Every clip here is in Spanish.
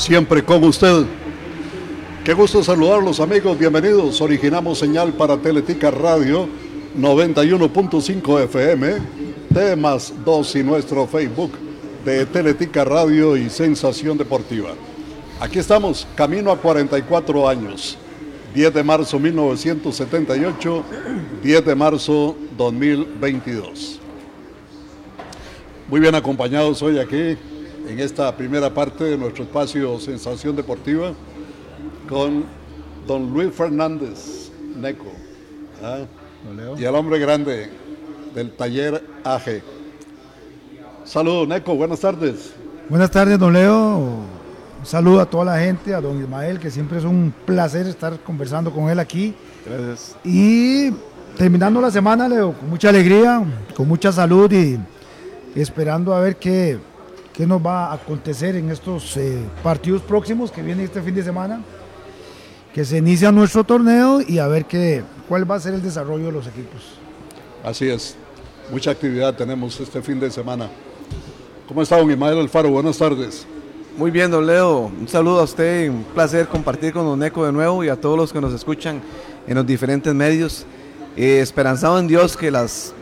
siempre con usted. Qué gusto saludarlos amigos, bienvenidos. Originamos señal para Teletica Radio 91.5 FM, temas 2 y nuestro Facebook de Teletica Radio y Sensación Deportiva. Aquí estamos, camino a 44 años. 10 de marzo 1978, 10 de marzo 2022. Muy bien acompañados hoy aquí en esta primera parte de nuestro espacio Sensación Deportiva con don Luis Fernández Neco ¿ah? y el hombre grande del taller AG. Saludos Neco, buenas tardes. Buenas tardes don Leo, un saludo a toda la gente, a don Ismael, que siempre es un placer estar conversando con él aquí. Gracias. Y terminando la semana, Leo, con mucha alegría, con mucha salud y esperando a ver qué, qué nos va a acontecer en estos eh, partidos próximos que vienen este fin de semana, que se inicia nuestro torneo y a ver qué, cuál va a ser el desarrollo de los equipos. Así es, mucha actividad tenemos este fin de semana. ¿Cómo está don Ismael Alfaro? Buenas tardes. Muy bien, don Leo. Un saludo a usted, un placer compartir con don Eco de nuevo y a todos los que nos escuchan en los diferentes medios. Eh, esperanzado en Dios que las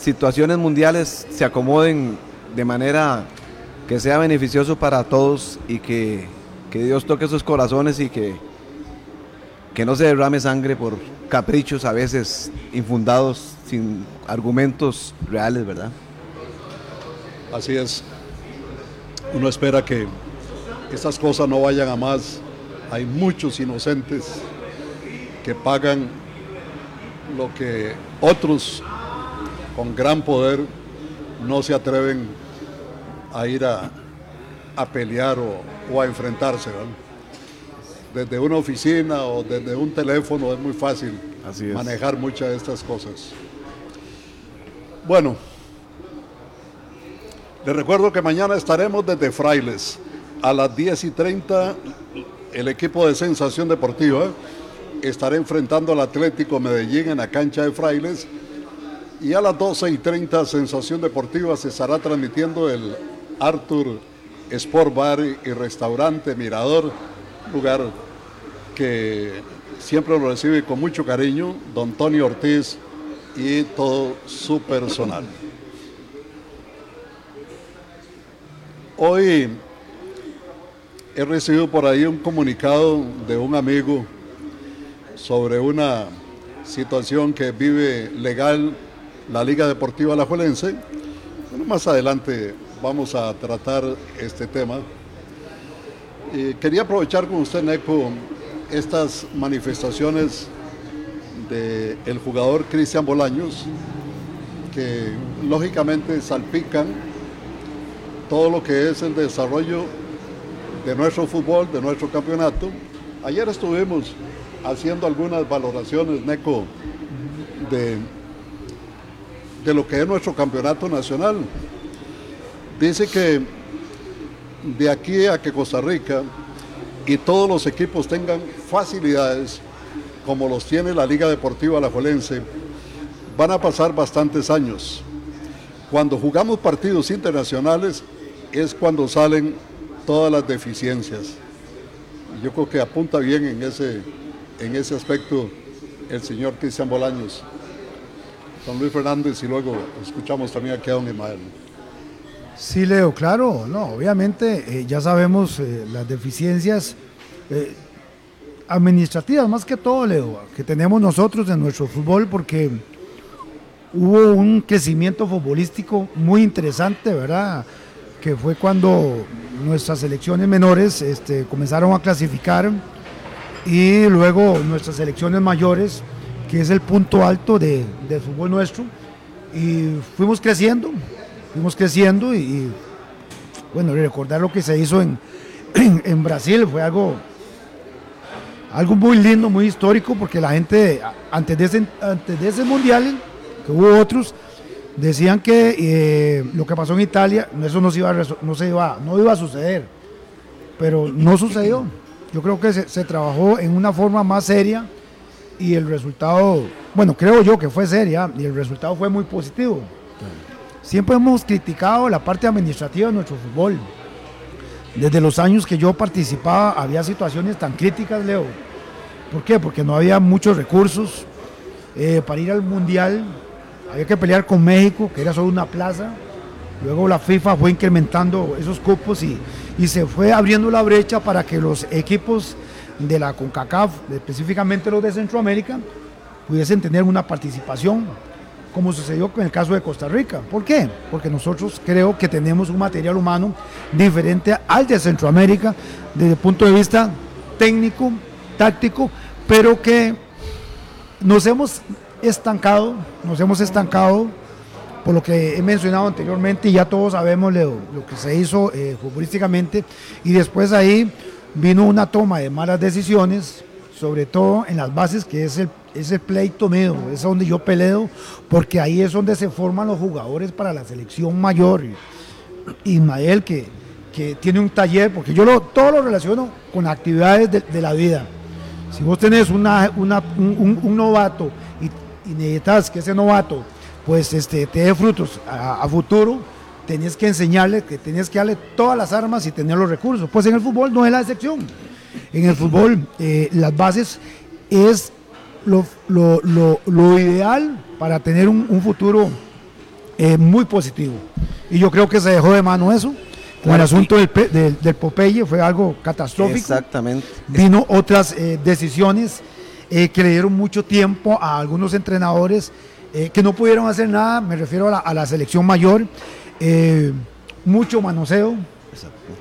situaciones mundiales se acomoden de manera que sea beneficioso para todos y que, Dios toque sus corazones y que, que no se derrame sangre por caprichos a veces infundados sin argumentos reales, ¿verdad? Así es. Uno espera que estas cosas no vayan a más. Hay muchos inocentes que pagan lo que otros con gran poder no se atreven a ir a, pelear o, a enfrentarse. Desde una oficina o desde un teléfono es muy fácil manejar muchas de estas cosas. Bueno, les recuerdo que mañana estaremos desde Frailes a las 10 y 30. El equipo de Sensación Deportiva estará enfrentando al Atlético Medellín en la cancha de Frailes. Y a las 12 y 30, Sensación Deportiva se estará transmitiendo el Arthur Sport Bar y Restaurante Mirador, lugar que siempre lo recibe con mucho cariño don Tony Ortiz y todo su personal. Hoy he recibido por ahí un comunicado de un amigo sobre una situación que vive legal la Liga Deportiva Alajuelense. Bueno, más adelante vamos a tratar este tema. quería aprovechar con usted, Neco, estas manifestaciones del jugador Cristian Bolaños, que lógicamente salpican todo lo que es el desarrollo de nuestro fútbol, de nuestro campeonato. Ayer estuvimos haciendo algunas valoraciones, Neco, de, de lo que es nuestro campeonato nacional. Dice que de aquí a que Costa Rica y todos los equipos tengan facilidades como los tiene la Liga Deportiva Alajuelense, van a pasar bastantes años. Cuando jugamos partidos internacionales es cuando salen todas las deficiencias. Yo creo que apunta bien en ese, en ese aspecto el señor Cristian Bolaños, don Luis Fernández y luego escuchamos también aquí a don Ismael. Sí, Leo, claro, no, obviamente eh, ya sabemos eh, las deficiencias eh, administrativas, más que todo, Leo, que tenemos nosotros en nuestro fútbol, porque hubo un crecimiento futbolístico muy interesante, ¿verdad? Que fue cuando nuestras selecciones menores este, comenzaron a clasificar y luego nuestras selecciones mayores, que es el punto alto de, del fútbol nuestro, y fuimos creciendo, fuimos creciendo y, bueno, recordar lo que se hizo en, en, Brasil fue algo, algo muy lindo, muy histórico, porque la gente antes de ese, antes de ese mundial, que hubo otros, decían que eh, lo que pasó en Italia, eso no, se iba, no, se iba, no iba a suceder, pero no sucedió. Yo creo que se trabajó en una forma más seria y el resultado, bueno, creo yo que fue seria y el resultado fue muy positivo. Siempre hemos criticado la parte administrativa de nuestro fútbol. Desde los años que yo participaba había situaciones tan críticas, Leo. ¿Por qué? Porque no había muchos recursos eh, para ir al Mundial. Había que pelear con México, que era solo una plaza. Luego la FIFA fue incrementando esos cupos y, y se fue abriendo la brecha para que los equipos de la CONCACAF, específicamente los de Centroamérica, pudiesen tener una participación, como sucedió con el caso de Costa Rica. ¿Por qué? Porque nosotros creo que tenemos un material humano diferente al de Centroamérica desde el punto de vista técnico, táctico, pero que nos hemos estancado, nos hemos estancado por lo que he mencionado anteriormente y ya todos sabemos lo, que se hizo eh, futbolísticamente y después ahí vino una toma de malas decisiones, sobre todo en las bases que es el, ese pleito mío, es donde yo peleo, porque ahí es donde se forman los jugadores para la selección mayor. Ismael que, que tiene un taller, porque yo lo, todo lo relaciono con actividades de, la vida. Si vos tenés un, novato y, necesitas que ese novato pues este, te dé frutos a, futuro, tenías que enseñarle, que tenías que darle todas las armas y tener los recursos. Pues en el fútbol no es la excepción. En el fútbol eh, las bases es lo, ideal para tener un, futuro eh, muy positivo. Y yo creo que se dejó de mano eso. Con el asunto del, del, Popeye fue algo catastrófico. Exactamente. Vino otras eh, decisiones que le dieron mucho tiempo a algunos entrenadores que no pudieron hacer nada, me refiero a la, a la selección mayor, mucho manoseo,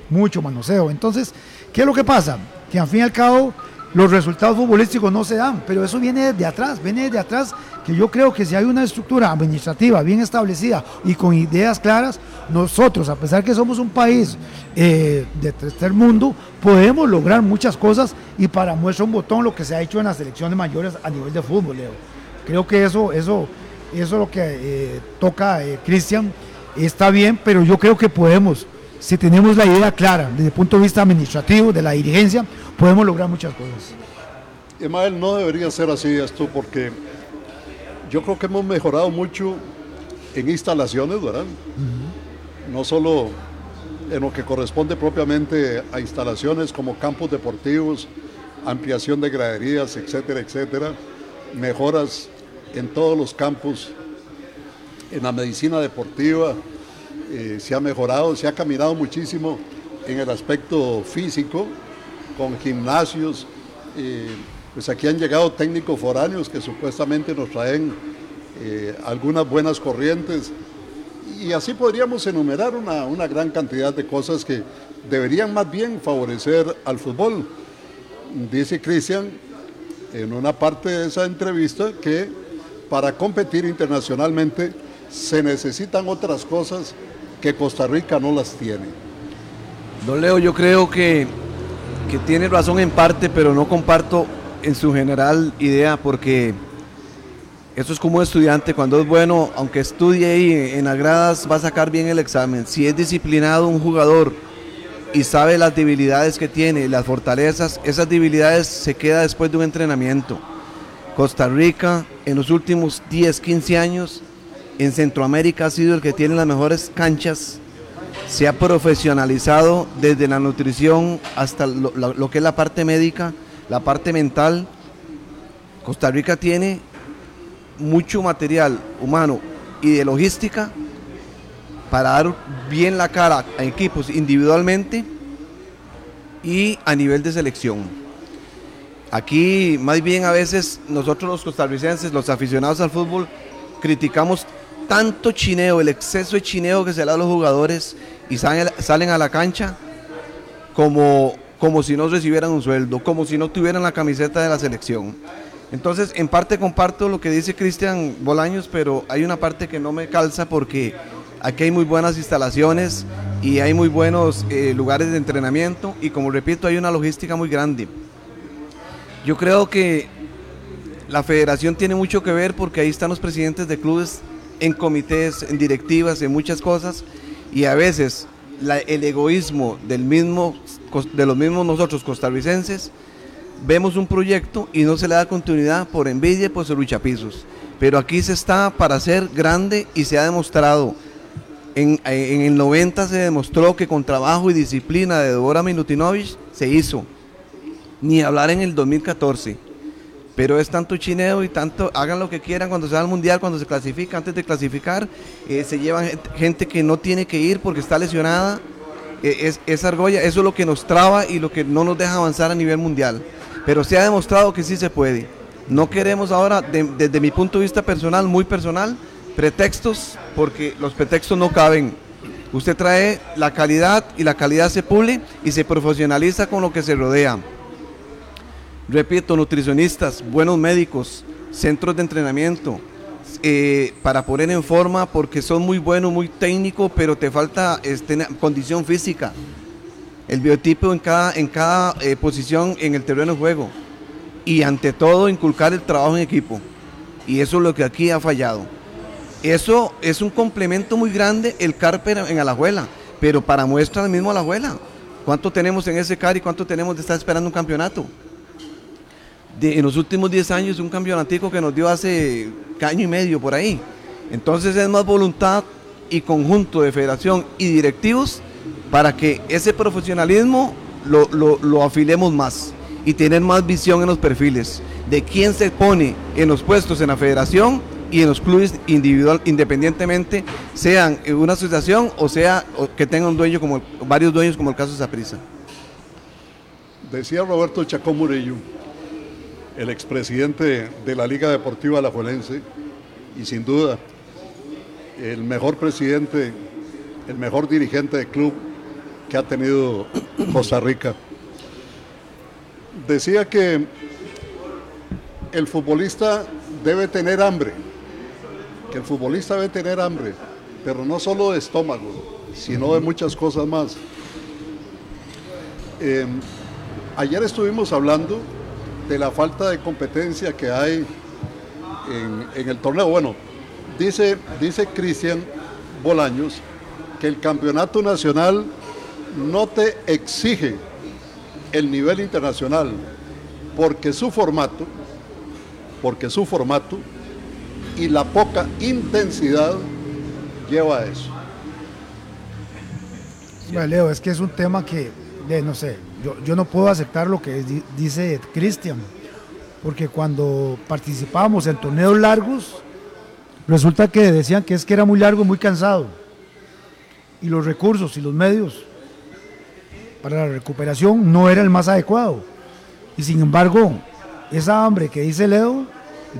mucho manoseo. Entonces, ¿qué es lo que pasa? Que al fin y al cabo los resultados futbolísticos no se dan, pero eso viene de atrás, viene de atrás que yo creo que si hay una estructura administrativa bien establecida y con ideas claras, nosotros, a pesar que somos un país eh, de tercer mundo, podemos lograr muchas cosas y para muestra un botón lo que se ha hecho en las selecciones mayores a nivel de fútbol, Leo. Creo que eso, eso, eso es lo que eh, toca Cristian está bien, pero yo creo que podemos, si tenemos la idea clara desde el punto de vista administrativo, de la dirigencia, podemos lograr muchas cosas. Emael, no debería ser así esto porque yo creo que hemos mejorado mucho en instalaciones, ¿verdad? No solo en lo que corresponde propiamente a instalaciones como campos deportivos, ampliación de graderías, etcétera, etcétera, mejoras en todos los campos en la medicina deportiva eh, se ha mejorado, se ha caminado muchísimo en el aspecto físico, con gimnasios. Eh, pues aquí han llegado técnicos foráneos que supuestamente nos traen eh, algunas buenas corrientes. Y así podríamos enumerar una, una gran cantidad de cosas que deberían más bien favorecer al fútbol. Dice Cristian en una parte de esa entrevista que para competir internacionalmente se necesitan otras cosas que Costa Rica no las tiene. Don Leo, yo creo que, que tiene razón en parte, pero no comparto en su general idea porque eso es como un estudiante, cuando es bueno, aunque estudie ahí en las gradas, va a sacar bien el examen. Si es disciplinado un jugador y sabe las debilidades que tiene, las fortalezas, esas debilidades se queda después de un entrenamiento. Costa Rica en los últimos 10, 15 años en Centroamérica ha sido el que tiene las mejores canchas, se ha profesionalizado desde la nutrición hasta lo, que es la parte médica, la parte mental. Costa Rica tiene mucho material humano y de logística para dar bien la cara a equipos individualmente y a nivel de selección. Aquí más bien a veces nosotros los costarricenses, los aficionados al fútbol, criticamos tanto chineo, el exceso de chineo que se da a los jugadores y salen, a la cancha como, como si no recibieran un sueldo, como si no tuvieran la camiseta de la selección. Entonces, en parte comparto lo que dice Cristian Bolaños, pero hay una parte que no me calza porque aquí hay muy buenas instalaciones y hay muy buenos eh, lugares de entrenamiento y como repito, hay una logística muy grande. Yo creo que la federación tiene mucho que ver porque ahí están los presidentes de clubes en comités, en directivas, en muchas cosas, y a veces el egoísmo del mismo, de los mismos nosotros costarricenses, vemos un proyecto y no se le da continuidad por envidia y por luchapisos. Pero aquí se está para ser grande y se ha demostrado En, el 90 se demostró que con trabajo y disciplina de Dora Minutinovich se hizo. Ni hablar en el 2014. Pero es tanto chineo y tanto, hagan lo que quieran cuando se va al mundial, cuando se clasifica, antes de clasificar, eh, se llevan gente que no tiene que ir porque está lesionada. Eh, es, argolla, eso es lo que nos traba y lo que no nos deja avanzar a nivel mundial. Pero se ha demostrado que sí se puede. No queremos ahora, desde mi punto de vista personal, muy personal, pretextos, porque los pretextos no caben. Usted trae la calidad y la calidad se pule y se profesionaliza con lo que se rodea repito, nutricionistas, buenos médicos, centros de entrenamiento, eh, para poner en forma porque son muy buenos, muy técnicos, pero te falta este, condición física. El biotipo en cada, en cada eh, posición en el terreno de juego. Y ante todo, inculcar el trabajo en equipo. Y eso es lo que aquí ha fallado. Eso es un complemento muy grande el Carper en Alajuela, pero para muestra mismo Alajuela. ¿Cuánto tenemos en ese CAR y cuánto tenemos de estar esperando un campeonato? En los últimos 10 años un campeonatico que nos dio hace año y medio por ahí. Entonces es más voluntad y conjunto de federación y directivos para que ese profesionalismo lo, lo, afilemos más y tener más visión en los perfiles de quién se pone en los puestos en la federación y en los clubes individual independientemente sean una asociación o sea que tenga un dueño como varios dueños como el caso de Saprissa. Decía Roberto Chacón Murillo el expresidente de la Liga Deportiva Alajuelense y sin duda el mejor presidente, el mejor dirigente de club que ha tenido Costa Rica. Decía que el futbolista debe tener hambre, que el futbolista debe tener hambre, pero no solo de estómago, sino de muchas cosas más. Eh, ayer estuvimos hablando de la falta de competencia que hay en, el torneo. Bueno, dice, dice Cristian Bolaños que el campeonato nacional no te exige el nivel internacional porque su formato, porque su formato y la poca intensidad lleva a eso. Leo, es que es un tema que, no sé, yo, no puedo aceptar lo que dice Cristian, porque cuando participábamos en torneos largos, resulta que decían que es que era muy largo muy cansado. Y los recursos y los medios para la recuperación no era el más adecuado. Y sin embargo, esa hambre que dice Leo,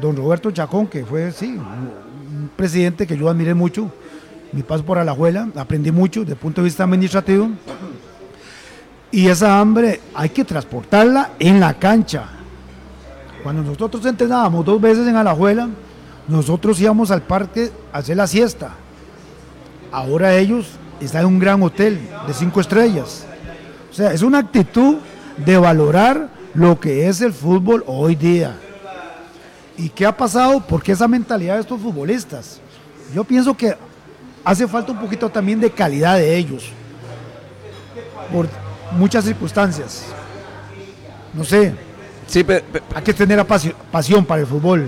don Roberto Chacón, que fue, sí, un presidente que yo admiré mucho, mi paso por Alajuela, aprendí mucho desde el punto de vista administrativo, y esa hambre hay que transportarla en la cancha. Cuando nosotros entrenábamos dos veces en Alajuela, nosotros íbamos al parque a hacer la siesta. Ahora ellos están en un gran hotel de cinco estrellas. O sea, es una actitud de valorar lo que es el fútbol hoy día. ¿Y qué ha pasado? Porque esa mentalidad de estos futbolistas. Yo pienso que hace falta un poquito también de calidad de ellos. Muchas circunstancias. No sé. Sí, hay que tener pasión para el fútbol.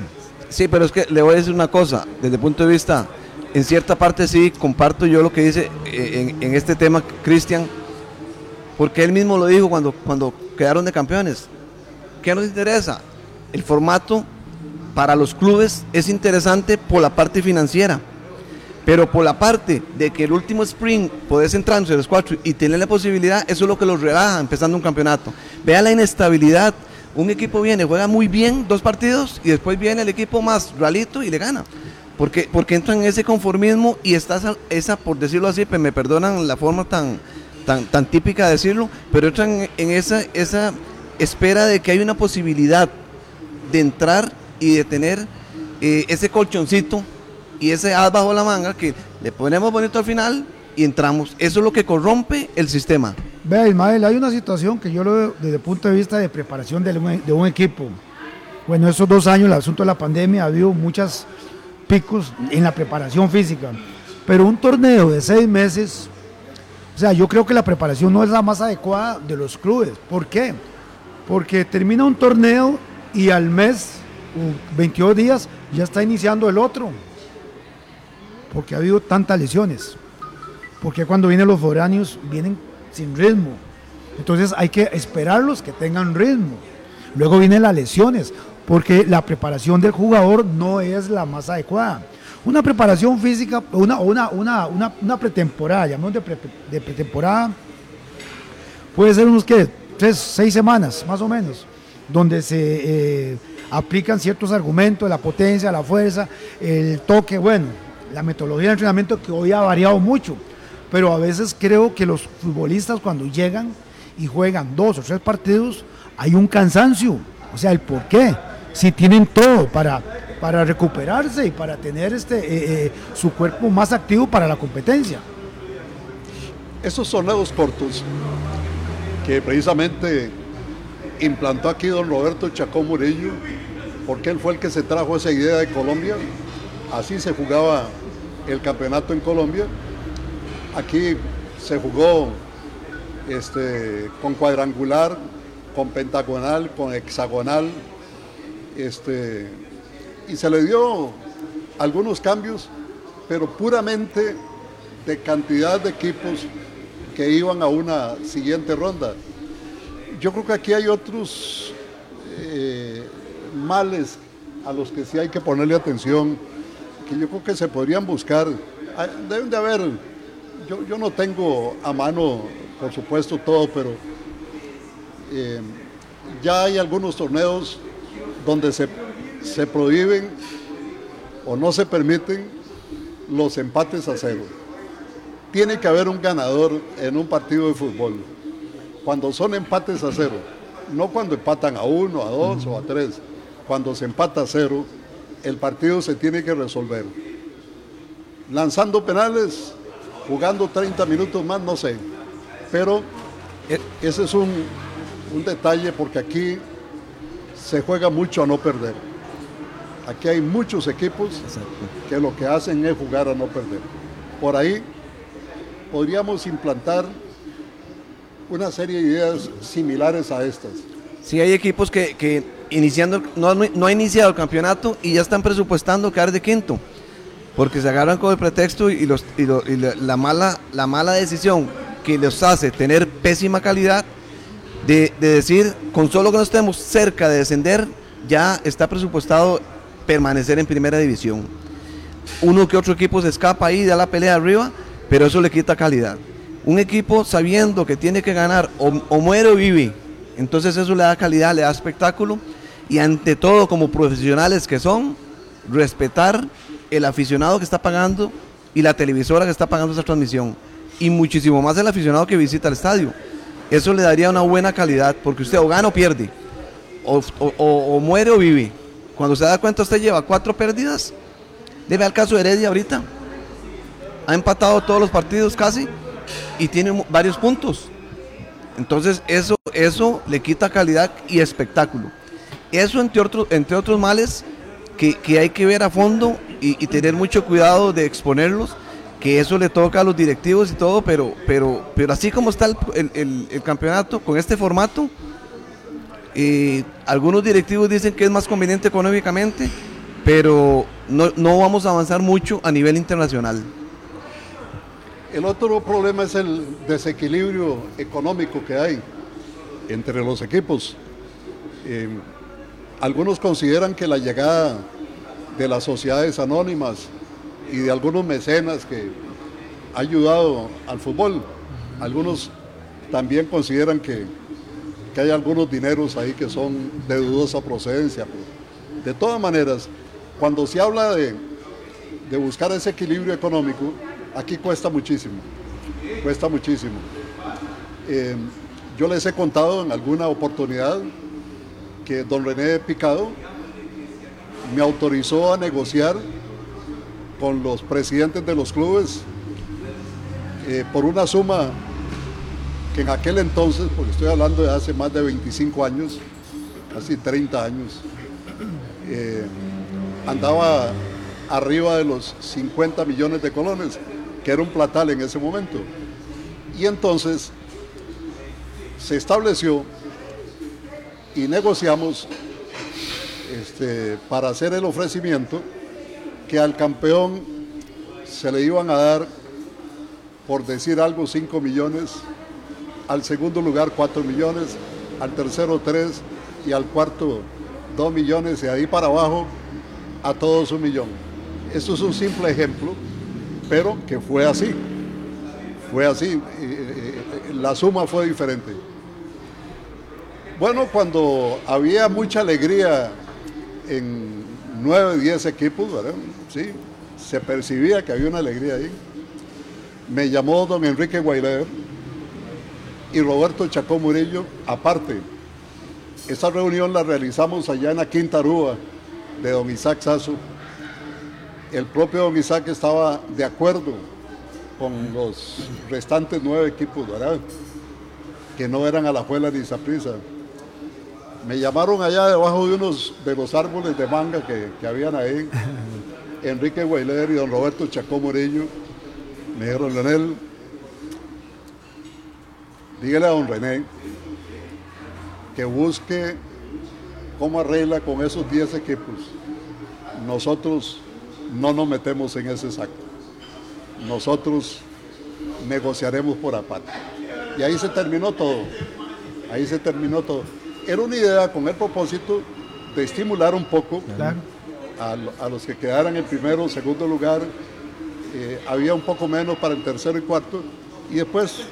Sí, pero es que le voy a decir una cosa, desde el punto de vista, en cierta parte sí comparto yo lo que dice eh, en, este tema Cristian, porque él mismo lo dijo cuando, cuando quedaron de campeones. ¿Qué nos interesa? El formato para los clubes es interesante por la parte financiera pero por la parte de que el último sprint podés entrar entre los cuatro y tener la posibilidad, eso es lo que los relaja empezando un campeonato. Vea la inestabilidad. Un equipo viene, juega muy bien dos partidos y después viene el equipo más ralito y le gana. Porque, porque entran en ese conformismo y está esa, por decirlo así, me perdonan la forma tan, tan, tan típica de decirlo, pero entran en esa, esa espera de que hay una posibilidad de entrar y de tener eh, ese colchoncito y ese as bajo la manga que le ponemos bonito al final y entramos. Eso es lo que corrompe el sistema. Vea, Ismael, hay una situación que yo lo veo desde el punto de vista de preparación de un, de un equipo. Bueno, esos dos años, el asunto de la pandemia, ha habido muchos picos en la preparación física. Pero un torneo de seis meses, o sea, yo creo que la preparación no es la más adecuada de los clubes. ¿Por qué? Porque termina un torneo y al mes, 22 días, ya está iniciando el otro porque ha habido tantas lesiones. porque cuando vienen los foráneos vienen sin ritmo. Entonces hay que esperarlos que tengan ritmo. Luego vienen las lesiones, porque la preparación del jugador no es la más adecuada. Una preparación física, una, una, una, una, pretemporada, llamamos de, de, pretemporada, puede ser unos que tres, seis semanas más o menos, donde se eh, aplican ciertos argumentos, la potencia, la fuerza, el toque, bueno, la metodología de entrenamiento que hoy ha variado mucho, pero a veces creo que los futbolistas cuando llegan y juegan dos o tres partidos, hay un cansancio, o sea, el por qué, si tienen todo para para recuperarse y para tener este, eh, eh, su cuerpo más activo para la competencia. Esos torneos cortos que precisamente implantó aquí don Roberto Chacón Murillo, porque él fue el que se trajo esa idea de Colombia, así se jugaba el campeonato en Colombia, aquí se jugó este, con cuadrangular, con pentagonal, con hexagonal, este, y se le dio algunos cambios, pero puramente de cantidad de equipos que iban a una siguiente ronda. Yo creo que aquí hay otros eh, males a los que sí hay que ponerle atención, que yo creo que se podrían buscar. Ah, deben de haber, yo, yo no tengo a mano, por supuesto, todo, pero eh, ya hay algunos torneos donde se se prohíben o no se permiten los empates a cero. Tiene que haber un ganador en un partido de fútbol. Cuando son empates a cero, no cuando empatan a uno, a dos o a tres. Cuando se empata a cero, el partido se tiene que resolver. Lanzando penales, jugando 30 minutos más, no sé. Pero eh. ese es un, un detalle porque aquí se juega mucho a no perder. Aquí hay muchos equipos que lo que hacen es jugar a no perder. Por ahí podríamos implantar una serie de ideas similares a estas. Sí, hay equipos que, iniciando, no, no, ha iniciado el campeonato y ya están presupuestando quedar de quinto, porque se agarran con el pretexto y, los, la, mala, la mala decisión que les hace tener pésima calidad de, de decir, con solo que no estemos cerca de descender, ya está presupuestado permanecer en primera división. Uno que otro equipo se escapa ahí, da la pelea arriba, pero eso le quita calidad. Un equipo sabiendo que tiene que ganar o, muere o vive, entonces eso le da calidad, le da espectáculo y ante todo como profesionales que son, respetar el aficionado que está pagando y la televisora que está pagando esa transmisión y muchísimo más el aficionado que visita el estadio. Eso le daría una buena calidad porque usted o gana o pierde, o muere o vive. Cuando se da cuenta, usted lleva cuatro pérdidas. Debe al caso de Heredia ahorita. Ha empatado todos los partidos casi y tiene varios puntos. Entonces eso, eso le quita calidad y espectáculo. Eso entre otros, entre otros males que, hay que ver a fondo y, tener mucho cuidado de exponerlos, que eso le toca a los directivos y todo, pero, pero, pero así como está el campeonato con este formato, y algunos directivos dicen que es más conveniente económicamente, pero no, vamos a avanzar mucho a nivel internacional. El otro problema es el desequilibrio económico que hay entre los equipos. Eh, algunos consideran que la llegada de las sociedades anónimas y de algunos mecenas que ha ayudado al fútbol, algunos también consideran que que hay algunos dineros ahí que son de dudosa procedencia. De todas maneras, cuando se habla de, buscar ese equilibrio económico, aquí cuesta muchísimo, cuesta muchísimo. Eh, yo les he contado en alguna oportunidad que don René Picado me autorizó a negociar con los presidentes de los clubes eh, por una suma que en aquel entonces, porque estoy hablando de hace más de 25 años, casi 30 años, eh, andaba arriba de los 50 millones de colones, que era un platal en ese momento. Y entonces se estableció y negociamos este, para hacer el ofrecimiento que al campeón se le iban a dar por decir algo, 5 millones, al segundo lugar 4 millones, al tercero 3 y al cuarto 2 millones y ahí para abajo a todos un millón. Esto es un simple ejemplo, pero que fue así. Fue así. La suma fue diferente. Bueno, cuando había mucha alegría en 9, 10 equipos. Sí, se percibía que había una alegría ahí. Me llamó don Enrique Guailer y Roberto Chacó Murillo, aparte. Esa reunión la realizamos allá en la Quinta Rúa de don Isaac Sasso. El propio don Isaac estaba de acuerdo con los restantes nueve equipos, ¿verdad? Que no eran a la ni Zaprisa. Me llamaron allá debajo de unos de los árboles de manga que, que habían ahí, Enrique Guayler y don Roberto Chacó Morillo. Me dijeron, Leonel, dígale a don René que busque cómo arregla con esos 10 equipos. Nosotros no nos metemos en ese saco. Nosotros negociaremos por aparte. Y ahí se terminó todo. Ahí se terminó todo. Era una idea con el propósito de estimular un poco a, los que quedaran en primero o segundo lugar. Eh, había un poco menos para el tercero y cuarto. Y después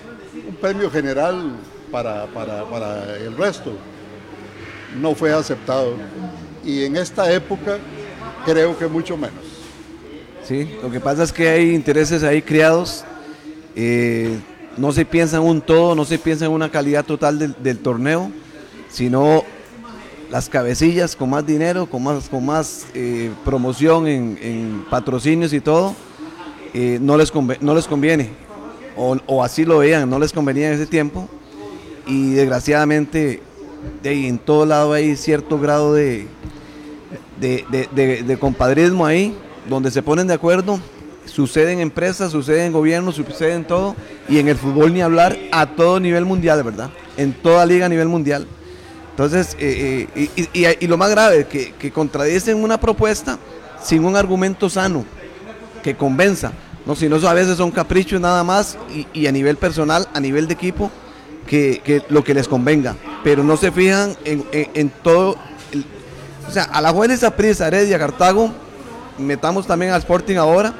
un premio general para, para el resto. No fue aceptado. Y en esta época creo que mucho menos. Sí, lo que pasa es que hay intereses ahí criados. Eh, no se piensa en un todo, no se piensa en una calidad total del, torneo, sino las cabecillas con más dinero, con más, con más eh, promoción en, patrocinios y todo, eh, no, les no les conviene, o, así lo veían, no les convenía en ese tiempo, y desgraciadamente de en todo lado hay cierto grado de, de compadrismo ahí, donde se ponen de acuerdo, sucede en empresas, sucede en gobiernos, sucede en todo, y en el fútbol ni hablar a todo nivel mundial, ¿verdad? En toda liga a nivel mundial. Entonces, eh, eh, y, lo más grave, que, contradicen una propuesta sin un argumento sano, que convenza. No, si no, a veces son caprichos nada más y, a nivel personal, a nivel de equipo, que, lo que les convenga. Pero no se fijan en, todo. o sea, a la esa prisa, Heredia, Cartago, metamos también al Sporting ahora,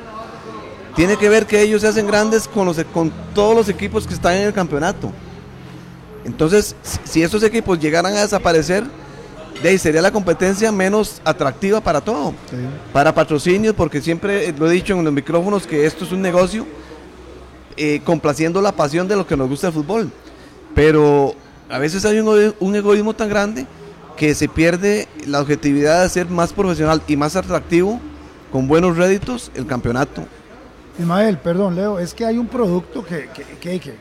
tiene que ver que ellos se hacen grandes con, los, con todos los equipos que están en el campeonato. Entonces, si esos equipos llegaran a desaparecer, de ahí sería la competencia menos atractiva para todo. Para patrocinios, porque siempre lo he dicho en los micrófonos que esto es un negocio eh, complaciendo la pasión de lo que nos gusta el fútbol. Pero a veces hay un, un egoísmo tan grande que se pierde la objetividad de ser más profesional y más atractivo con buenos réditos el campeonato. Ismael, perdón, Leo, es que hay un producto que, que, que,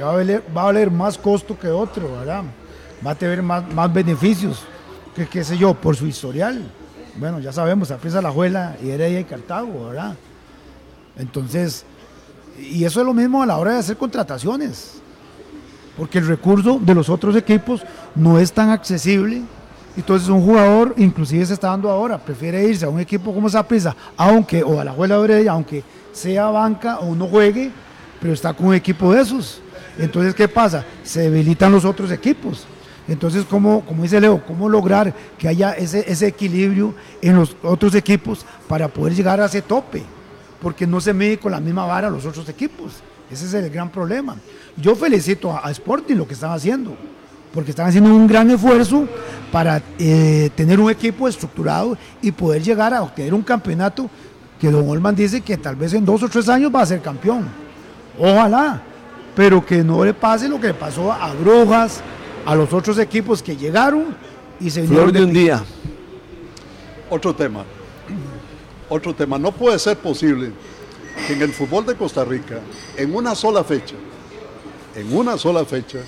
va, a valer, va, a valer, más costo que otro, ¿verdad? Va a tener más, más beneficios, que qué sé yo, por su historial. Bueno, ya sabemos, Aprisa la Juela y Heredia y Cartago, ¿verdad? Entonces, y eso es lo mismo a la hora de hacer contrataciones, porque el recurso de los otros equipos no es tan accesible entonces un jugador, inclusive se está dando ahora, prefiere irse a un equipo como Zaprisa, aunque, o a la Juela Oreja, aunque sea banca o no juegue, pero está con un equipo de esos. Entonces, ¿qué pasa? Se debilitan los otros equipos. Entonces, ¿cómo, como dice Leo, cómo lograr que haya ese, equilibrio en los otros equipos para poder llegar a ese tope? Porque no se mide con la misma vara los otros equipos. Ese es el gran problema. Yo felicito a, a Sporting lo que están haciendo porque están haciendo un gran esfuerzo para eh, tener un equipo estructurado y poder llegar a obtener un campeonato que Don Olman dice que tal vez en dos o tres años va a ser campeón. Ojalá, pero que no le pase lo que le pasó a Brujas, a los otros equipos que llegaron y se Flor de un día. Otro tema. Otro tema. No puede ser posible que en el fútbol de Costa Rica, en una sola fecha, en una sola fecha,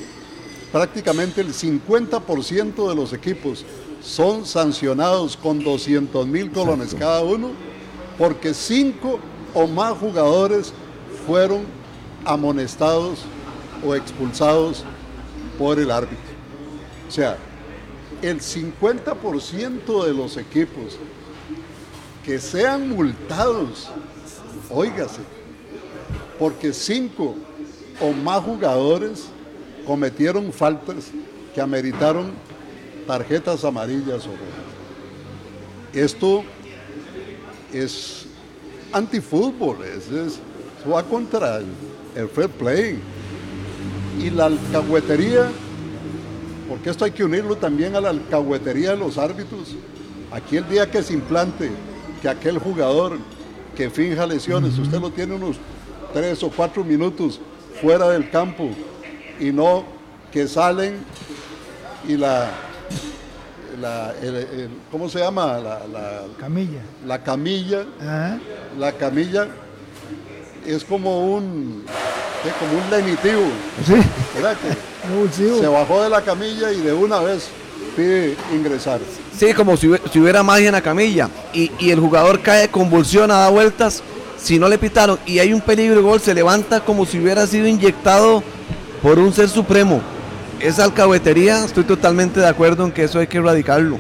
prácticamente el 50% de los equipos son sancionados con 200 mil colones cada uno porque cinco o más jugadores fueron amonestados o expulsados por el árbitro. O sea, el 50% de los equipos que sean multados, óigase, porque cinco o más jugadores cometieron faltas que ameritaron tarjetas amarillas o rojas. Esto es antifútbol, es, es, va contra el fair play. Y la alcahuetería, porque esto hay que unirlo también a la alcahuetería de los árbitros. Aquí el día que se implante que aquel jugador que finja lesiones, usted lo tiene unos tres o cuatro minutos fuera del campo y no que salen y la, la el- el- ¿cómo se llama? La, la- Camilla. la camilla, Ajá. la camilla es como un, ¿qué? como un lenitivo, Sí, se bajó de la camilla y de una vez pide ingresar. Sí, como si, si hubiera magia en la camilla y, y el jugador cae, convulsiona, da vueltas. Si no le pitaron y hay un peligro de gol, se levanta como si hubiera sido inyectado por un ser supremo. Esa alcahuetería, estoy totalmente de acuerdo en que eso hay que erradicarlo.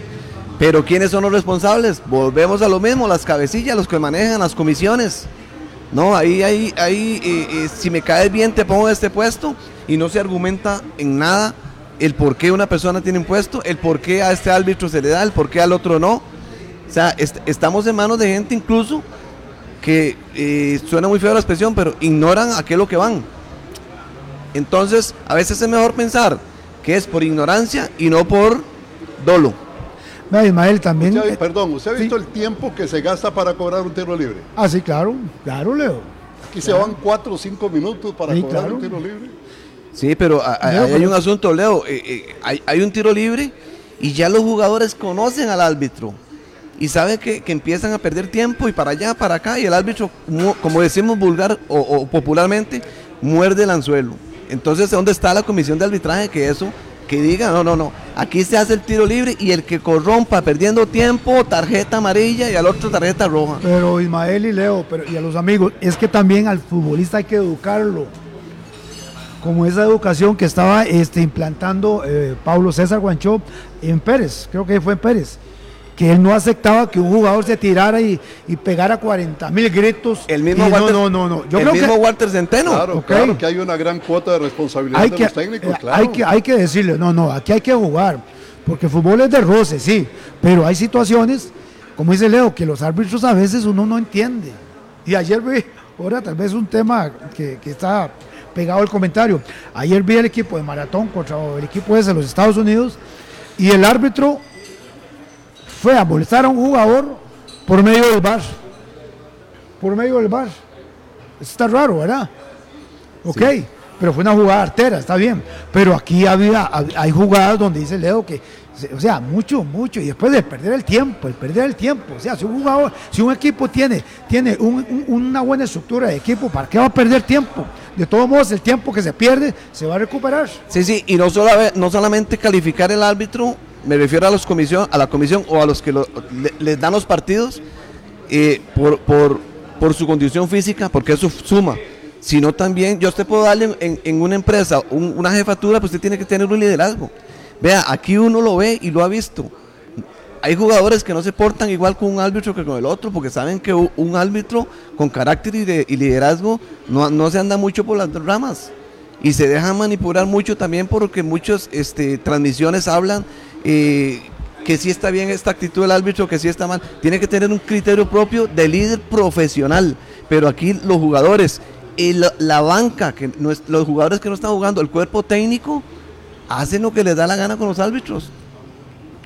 Pero ¿quiénes son los responsables? Volvemos a lo mismo, las cabecillas, los que manejan las comisiones. No, ahí, ahí, ahí, eh, eh, si me caes bien te pongo en este puesto y no se argumenta en nada el por qué una persona tiene un puesto, el por qué a este árbitro se le da, el por qué al otro no. O sea, est- estamos en manos de gente incluso que eh, suena muy feo la expresión, pero ignoran a qué es lo que van. Entonces, a veces es mejor pensar que es por ignorancia y no por dolo. Vea, Ismael también. Usted ha- eh, perdón, ¿usted ha sí. visto el tiempo que se gasta para cobrar un tiro libre? Ah, sí, claro, claro, Leo. Aquí se van cuatro o cinco minutos para Sí, cobrar claro. un tiro libre. Sí, pero a- a- Leo, ahí hay pero- un asunto, Leo. eh, eh, hay, hay un tiro libre y ya los jugadores conocen al árbitro y saben que, que empiezan a perder tiempo y para allá, para acá, y el árbitro, como decimos vulgar o, o popularmente, muerde el anzuelo. Entonces, ¿dónde está la comisión de arbitraje que eso, que diga, no, no, no, aquí se hace el tiro libre y el que corrompa perdiendo tiempo, tarjeta amarilla y al otro tarjeta roja? Pero Ismael y Leo, pero, y a los amigos, es que también al futbolista hay que educarlo. Como esa educación que estaba este, implantando eh, Pablo César Guanchó en Pérez, creo que fue en Pérez, que él no aceptaba que un jugador se tirara y, y pegara 40 mil gritos. El mismo y Walter, no, no, no, no. Yo el creo mismo que Walter Centeno. Claro, claro que hay una gran cuota de responsabilidad hay de que, los técnicos, eh, claro. hay, que, hay que decirle, no, no, aquí hay que jugar, porque el fútbol es de roce, sí, pero hay situaciones, como dice Leo, que los árbitros a veces uno no entiende. Y ayer vi, ahora tal vez un tema que, que está pegado al comentario, ayer vi el equipo de maratón contra el equipo ese de los Estados Unidos y el árbitro fue a molestar a un jugador por medio del bar, por medio del bar. Eso está raro, ¿verdad? Ok, pero fue una jugada artera, está bien. Pero aquí había, hab- hay jugadas donde dice Leo que, se- o sea, mucho, mucho, y después de perder el tiempo, el perder el tiempo, o sea, si un jugador, si un equipo tiene, tiene un- un- una buena estructura de equipo, ¿para qué va a perder tiempo? De todos modos, el tiempo que se pierde se va a recuperar. Sí, sí, y no, solo, no solamente calificar el árbitro, me refiero a, los comisión, a la comisión o a los que les dan los partidos eh, por, por, por su condición física, porque eso suma, sino también, yo usted puedo darle en, en una empresa un- una jefatura, pues usted tiene que tener un liderazgo. Vea, aquí uno lo ve y lo ha visto. Hay jugadores que no se portan igual con un árbitro que con el otro, porque saben que un árbitro con carácter y, de- liderazgo no, no se anda mucho por las ramas y se deja manipular mucho también porque muchas este, transmisiones hablan eh, que sí está bien esta actitud del árbitro, que sí está mal. Tiene que tener un criterio propio de líder profesional, pero aquí los jugadores, y la, la banca, que no es- los jugadores que no están jugando, el cuerpo técnico, hacen lo que les da la gana con los árbitros.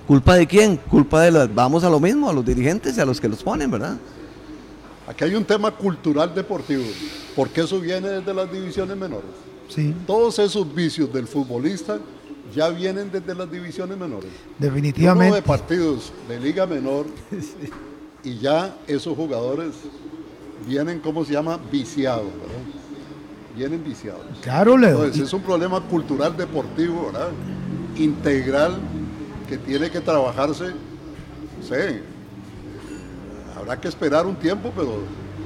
¿Culpa de quién? Culpa de los, vamos a lo mismo, a los dirigentes y a los que los ponen, ¿verdad? Aquí hay un tema cultural deportivo, porque eso viene desde las divisiones menores. Sí, Todos esos vicios del futbolista ya vienen desde las divisiones menores. Uno de definitivamente. partidos de liga menor y ya esos jugadores vienen, ¿cómo se llama? Viciados, ¿verdad? Vienen viciados. Claro, Leo. Entonces es un problema cultural deportivo, ¿verdad? Integral que tiene que trabajarse, sé, habrá que esperar un tiempo, pero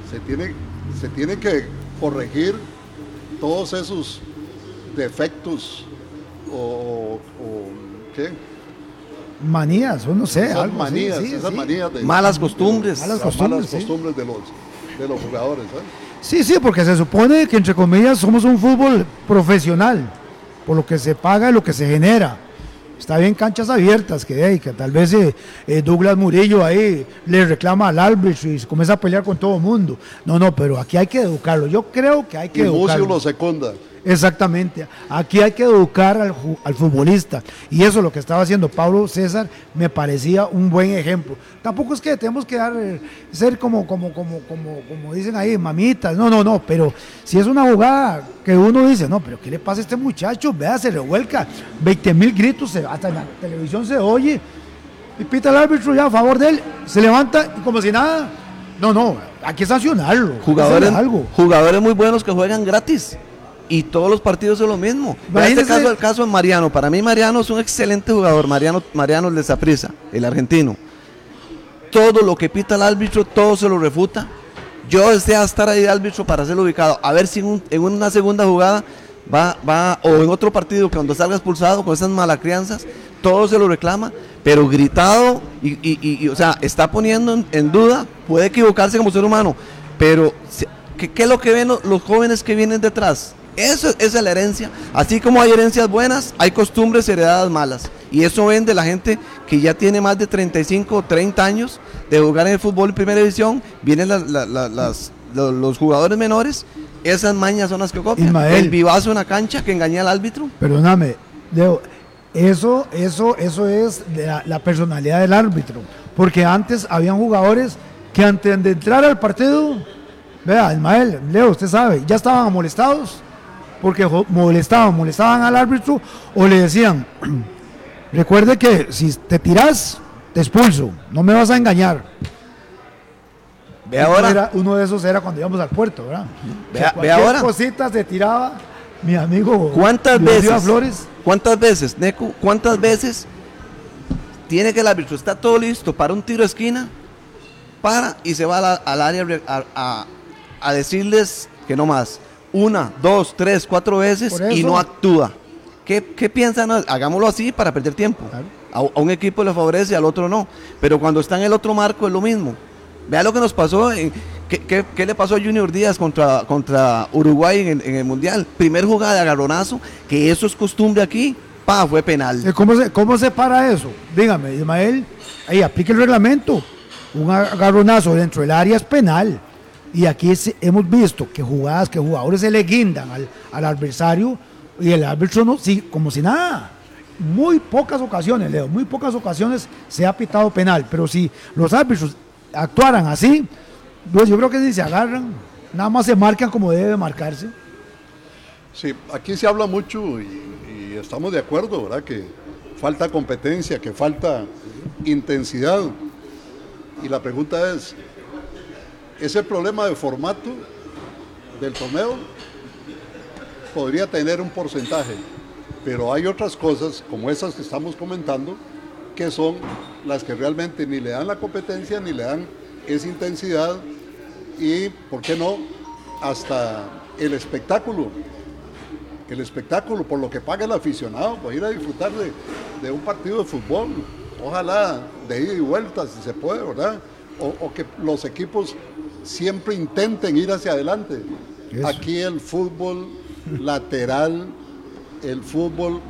se tiene, se tiene que corregir todos esos defectos o, o- ¿qué? manías, o no sé, Esas algo manías, sí, esas sí. manías de Malas costumbres. Malas las costumbres, malas sí. costumbres de los de los jugadores. ¿eh? Sí, sí, porque se supone que entre comillas somos un fútbol profesional, por lo que se paga y lo que se genera. Está bien canchas abiertas, que, que tal vez eh, eh, Douglas Murillo ahí le reclama al árbitro y se comienza a pelear con todo el mundo. No, no, pero aquí hay que educarlo. Yo creo que hay que y educarlo. lo secunda. Exactamente. Aquí hay que educar al, futbolista. Y eso lo que estaba haciendo Pablo César me parecía un buen ejemplo. Tampoco es que tenemos que dar, eh, ser como, como, como, como, como dicen ahí, mamitas. No, no, no. Pero si es una jugada que uno dice, no, pero ¿qué le pasa a este muchacho? Vea, se revuelca. 20 mil gritos, hasta en la televisión se oye. Y pita el árbitro ya a favor de él. Se levanta y como si nada. No, no, hay que sancionarlo. Jugadores, jugadores muy buenos que juegan gratis y todos los partidos es lo mismo. En este caso, el caso de Mariano. Para mí, Mariano es un excelente jugador. Mariano, Mariano de Zaprisa, el argentino. Todo lo que pita el árbitro, todo se lo refuta. Yo deseo estar ahí de árbitro para ser ubicado. A ver si en, una segunda jugada va, va, o en otro partido, cuando salga expulsado con esas malacrianzas, todo se lo reclama, pero gritado y, o sea, está poniendo en, duda, puede equivocarse como ser humano, pero ¿qué, es lo que ven los jóvenes que vienen detrás? Eso, esa es la herencia. Así como hay herencias buenas, hay costumbres heredadas malas. Y eso vende la gente que ya tiene más de 35 o 30 años de jugar en el fútbol en primera división. Vienen los, jugadores menores. Esas mañas son las que copian. el vivazo en la cancha que engaña al árbitro. Perdóname, Leo. Eso, eso, eso es la, la personalidad del árbitro. Porque antes habían jugadores que antes de entrar al partido, vea, Ismael, Leo, usted sabe, ya estaban molestados porque molestaban, molestaban al árbitro o le decían, recuerde que si te tiras, te expulso, no me vas a engañar. Ve ahora. uno de esos era cuando íbamos al puerto, ¿verdad? Ve, ahora. cositas se tiraba mi amigo. ¿Cuántas veces? Flores. ¿Cuántas veces, Neco? ¿Cuántas veces tiene que el árbitro está todo listo para un tiro de esquina? Para y se va al área a decirles que no más una, dos, tres, cuatro veces y no actúa. ¿Qué, piensan? Hagámoslo así para perder tiempo. A, un equipo le favorece, al otro no. Pero cuando está en el otro marco es lo mismo. Vea lo que nos pasó. ¿qué, le pasó a Junior Díaz contra, contra Uruguay en el, Mundial? Primer jugada de agarronazo, que eso es costumbre aquí. Pa, fue penal. Eh, ¿Cómo se, ¿Cómo se para eso? Dígame, Ismael, ahí aplique el reglamento. Un agarronazo dentro del área es penal. Y aquí hemos visto que jugadas, que jugadores se le guindan al, adversario y el árbitro no, sí, como si nada. Muy pocas ocasiones, Leo, muy pocas ocasiones se ha pitado penal, pero si los árbitros actuaran así, pues yo creo que si se agarran, nada más se marcan como debe marcarse. Sí, aquí se habla mucho y estamos de acuerdo, ¿verdad? Que falta competencia, que falta intensidad. Y la pregunta es, ese problema de formato del torneo podría tener un porcentaje, pero hay otras cosas como esas que estamos comentando que son las que realmente ni le dan la competencia ni le dan esa intensidad y, ¿por qué no?, hasta el espectáculo. El espectáculo, por lo que paga el aficionado, para ir a disfrutar de, de un partido de fútbol. Ojalá de ida y vuelta, si se puede, ¿verdad? o, que los equipos siempre intenten ir hacia adelante. Aquí el fútbol lateral, el fútbol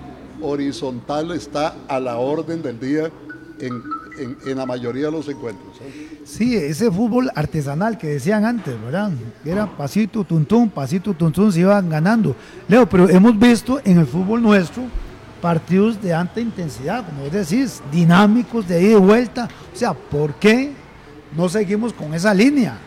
horizontal está a la orden del día en, la mayoría de los encuentros. Sí, ese fútbol artesanal que decían antes, ¿verdad? era pasito, tuntún, pasito, tuntún, se iban ganando. Leo, pero hemos visto en el fútbol nuestro partidos de alta intensidad, como vos decís, dinámicos, de ida y vuelta. O sea, ¿por qué no seguimos con esa línea.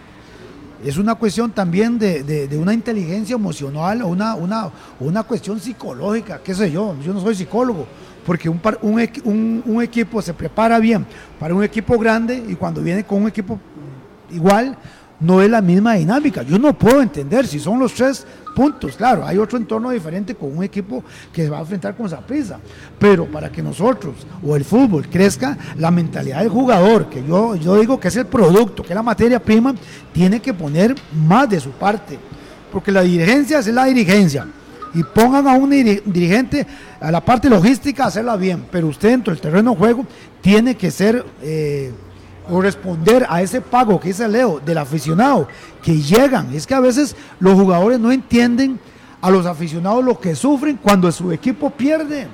Es una cuestión también de, una inteligencia emocional o una, una, una cuestión psicológica, qué sé yo, yo no soy psicólogo, porque un, un, un, equipo se prepara bien para un equipo grande y cuando viene con un equipo igual, no es la misma dinámica. Yo no puedo entender si son los tres puntos. Claro, hay otro entorno diferente con un equipo que se va a enfrentar con esa prisa. Pero para que nosotros o el fútbol crezca, la mentalidad del jugador, que yo, yo digo que es el producto, que es la materia prima, tiene que poner más de su parte. Porque la dirigencia es la dirigencia. Y pongan a un dirigente a la parte logística a hacerla bien. Pero usted dentro del terreno de juego tiene que ser... Eh, o responder a ese pago que dice Leo del aficionado que llegan. Es que a veces los jugadores no entienden a los aficionados lo que sufren cuando su equipo pierde.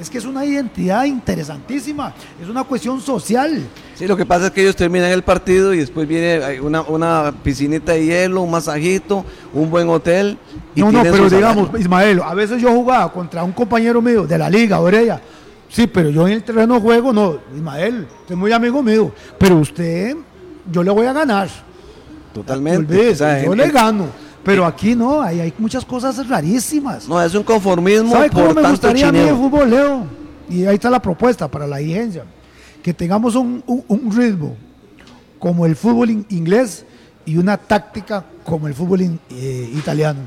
Es que es una identidad interesantísima, es una cuestión social. Sí, lo que pasa es que ellos terminan el partido y después viene una, una piscinita de hielo, un masajito, un buen hotel. Y no, no, pero digamos, Ismael, a veces yo jugaba contra un compañero mío de la liga, Orella. Sí, pero yo en el terreno juego, no, Ismael, usted es muy amigo mío, pero usted, yo le voy a ganar. Totalmente. yo le gano. Pero aquí no, hay, hay muchas cosas rarísimas. No, es un conformismo. ¿Sabe cómo me gustaría a mí el fútbol, Leo? Y ahí está la propuesta para la dirigencia. Que tengamos un, ritmo como el fútbol inglés y una táctica como el fútbol eh, italiano.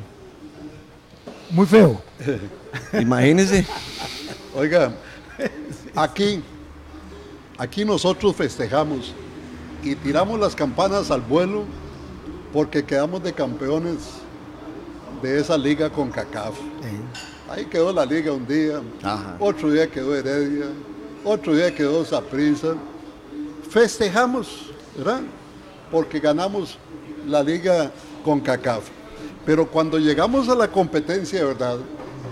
Muy feo. Imagínese. Oiga, aquí, aquí nosotros festejamos y tiramos las campanas al vuelo porque quedamos de campeones de esa liga con CACAF. Ahí quedó la liga un día, otro día quedó Heredia, otro día quedó Saprissa. Festejamos, ¿verdad? Porque ganamos la liga con CACAF. Pero cuando llegamos a la competencia, ¿verdad?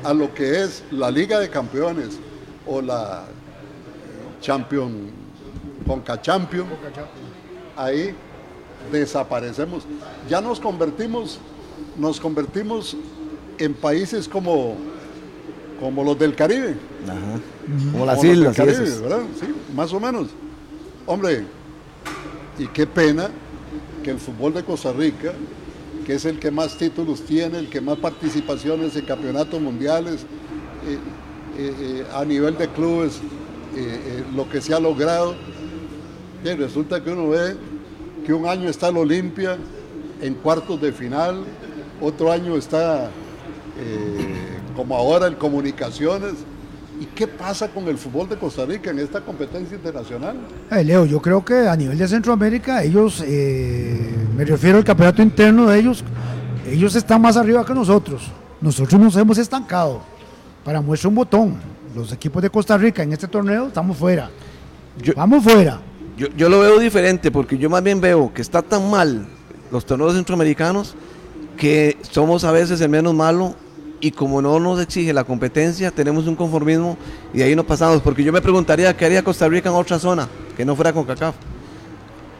A lo que es la Liga de Campeones o la Champion, Conca Champion, ahí desaparecemos. Ya nos convertimos, nos convertimos en países como, como los del Caribe. Como las islas. ¿verdad? Sí, más o menos. Hombre, y qué pena que el fútbol de Costa Rica, que es el que más títulos tiene, el que más participaciones en campeonatos mundiales, eh, eh, eh, a nivel de clubes, lo que se ha logrado, y resulta que uno ve que un año está el Olimpia en cuartos de final, otro año está eh, como ahora en comunicaciones. ¿Y qué pasa con el fútbol de Costa Rica en esta competencia internacional? Leo, yo creo que a nivel de Centroamérica, ellos, eh, me refiero al campeonato interno de ellos, ellos están más arriba que nosotros. Nosotros nos hemos estancado. Para muestra un botón, los equipos de Costa Rica en este torneo estamos fuera. Vamos fuera. Yo, lo veo diferente porque yo más bien veo que está tan mal los torneos centroamericanos que somos a veces el menos malo y como no nos exige la competencia, tenemos un conformismo y ahí nos pasamos. Porque yo me preguntaría qué haría Costa Rica en otra zona que no fuera con CACAF.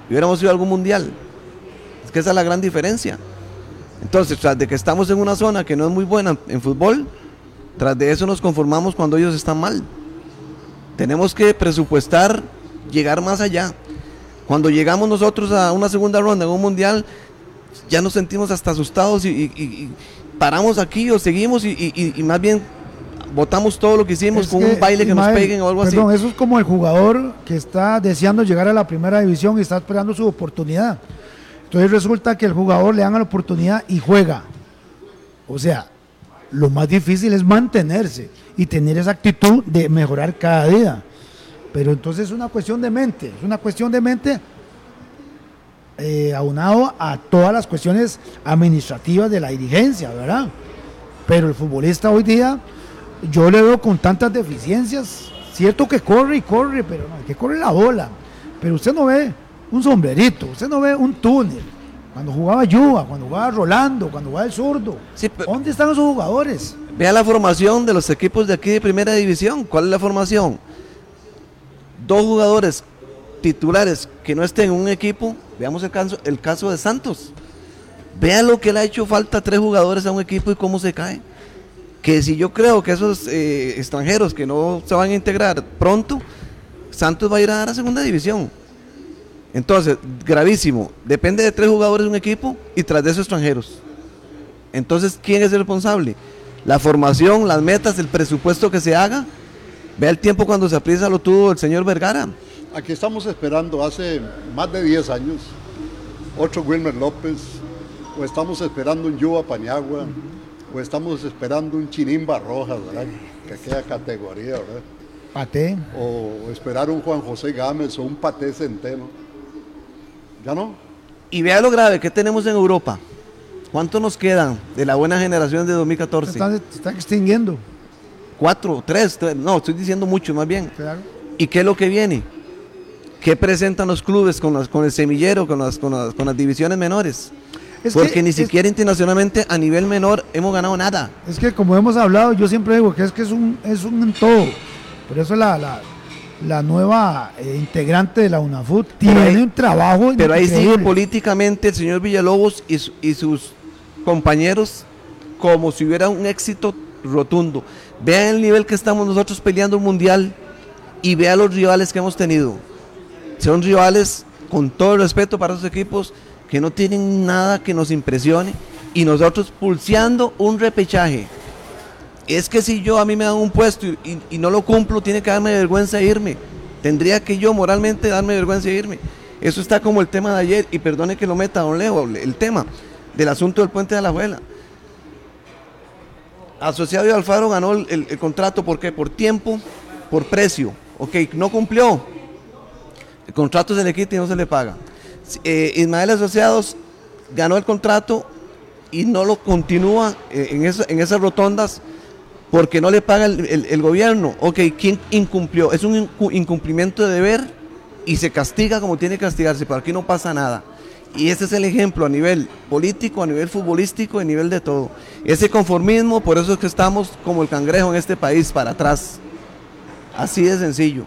Hubiéramos ido a algún mundial. Es que esa es la gran diferencia. Entonces, tras de que estamos en una zona que no es muy buena en fútbol, tras de eso nos conformamos cuando ellos están mal. Tenemos que presupuestar llegar más allá. Cuando llegamos nosotros a una segunda ronda en un mundial, ya nos sentimos hasta asustados y, paramos aquí o seguimos y, más bien votamos todo lo que hicimos con un baile que nos peguen o algo perdón, Eso es como el jugador que está deseando llegar a la primera división y está esperando su oportunidad. Entonces resulta que el jugador le dan la oportunidad y juega. O sea, lo más difícil es mantenerse y tener esa actitud de mejorar cada día. Pero entonces es una cuestión de mente, es una cuestión de mente eh, aunado a todas las cuestiones administrativas de la dirigencia, ¿verdad? Pero el futbolista hoy día, yo le veo con tantas deficiencias, cierto que corre y corre, pero no, que corre la bola. Pero usted no ve un sombrerito, usted no ve un túnel. Cuando jugaba Yuba, cuando jugaba Rolando, cuando jugaba el zurdo. ¿Dónde están esos jugadores? Vea la formación de los equipos de aquí de primera división. ¿Cuál es la formación? dos jugadores titulares que no estén en un equipo, veamos el caso, el caso de Santos. Vean lo que le ha hecho falta a tres jugadores a un equipo y cómo se cae. Que si yo creo que esos eh, extranjeros que no se van a integrar pronto, Santos va a ir a dar a segunda división. Entonces, gravísimo. Depende de tres jugadores de un equipo y tras de esos extranjeros. Entonces, ¿quién es el responsable? La formación, las metas, el presupuesto que se haga Vea el tiempo cuando se apriesa lo tuvo el señor Vergara. Aquí estamos esperando hace más de 10 años otro Wilmer López, o estamos esperando un Yuba Paniagua, o estamos esperando un Chinimba Rojas, ¿verdad? Que queda categoría, ¿verdad? Pate. O esperar un Juan José Gámez o un Pate Centeno. ¿Ya no? Y vea lo grave que tenemos en Europa. ¿Cuánto nos quedan de la buena generación de 2014? Están, están extinguiendo cuatro, tres, no, estoy diciendo mucho más bien. ¿Y qué es lo que viene? ¿Qué presentan los clubes con, con el semillero, con las, con las, divisiones menores? Porque ni siquiera internacionalmente a nivel menor hemos ganado nada. Es que como hemos hablado, yo siempre digo que es que es un, es un todo. Por eso la, la, nueva eh, integrante de la UNAFUT tiene un trabajo Pero ahí sigue políticamente el señor Villalobos y, y sus compañeros como si hubiera un éxito rotundo. Vean el nivel que estamos nosotros peleando un mundial y vean los rivales que hemos tenido son rivales con todo el respeto para esos equipos que no tienen nada que nos impresione y nosotros pulseando un repechaje. Es que si yo a mí me dan un puesto y, no lo cumplo, tiene que darme vergüenza irme. Tendría que yo moralmente darme vergüenza irme. Eso está como el tema de ayer, y perdone que lo meta don Leo, el tema del asunto del puente de la abuela. Asociado y Alfaro ganó el, contrato, ¿por qué? Por tiempo, por precio. Ok, no cumplió, el contrato se le quita y no se le paga. Eh, Ismael Asociados ganó el contrato y no lo continúa eh, en esas rotondas porque no le paga el, gobierno. Ok, ¿quién incumplió? Es un incumplimiento de deber y se castiga como tiene que castigarse, pero aquí no pasa nada. Y ese es el ejemplo a nivel político, a nivel futbolístico, a nivel de todo. Ese conformismo, por eso es que estamos como el cangrejo en este país, para atrás. Así de sencillo.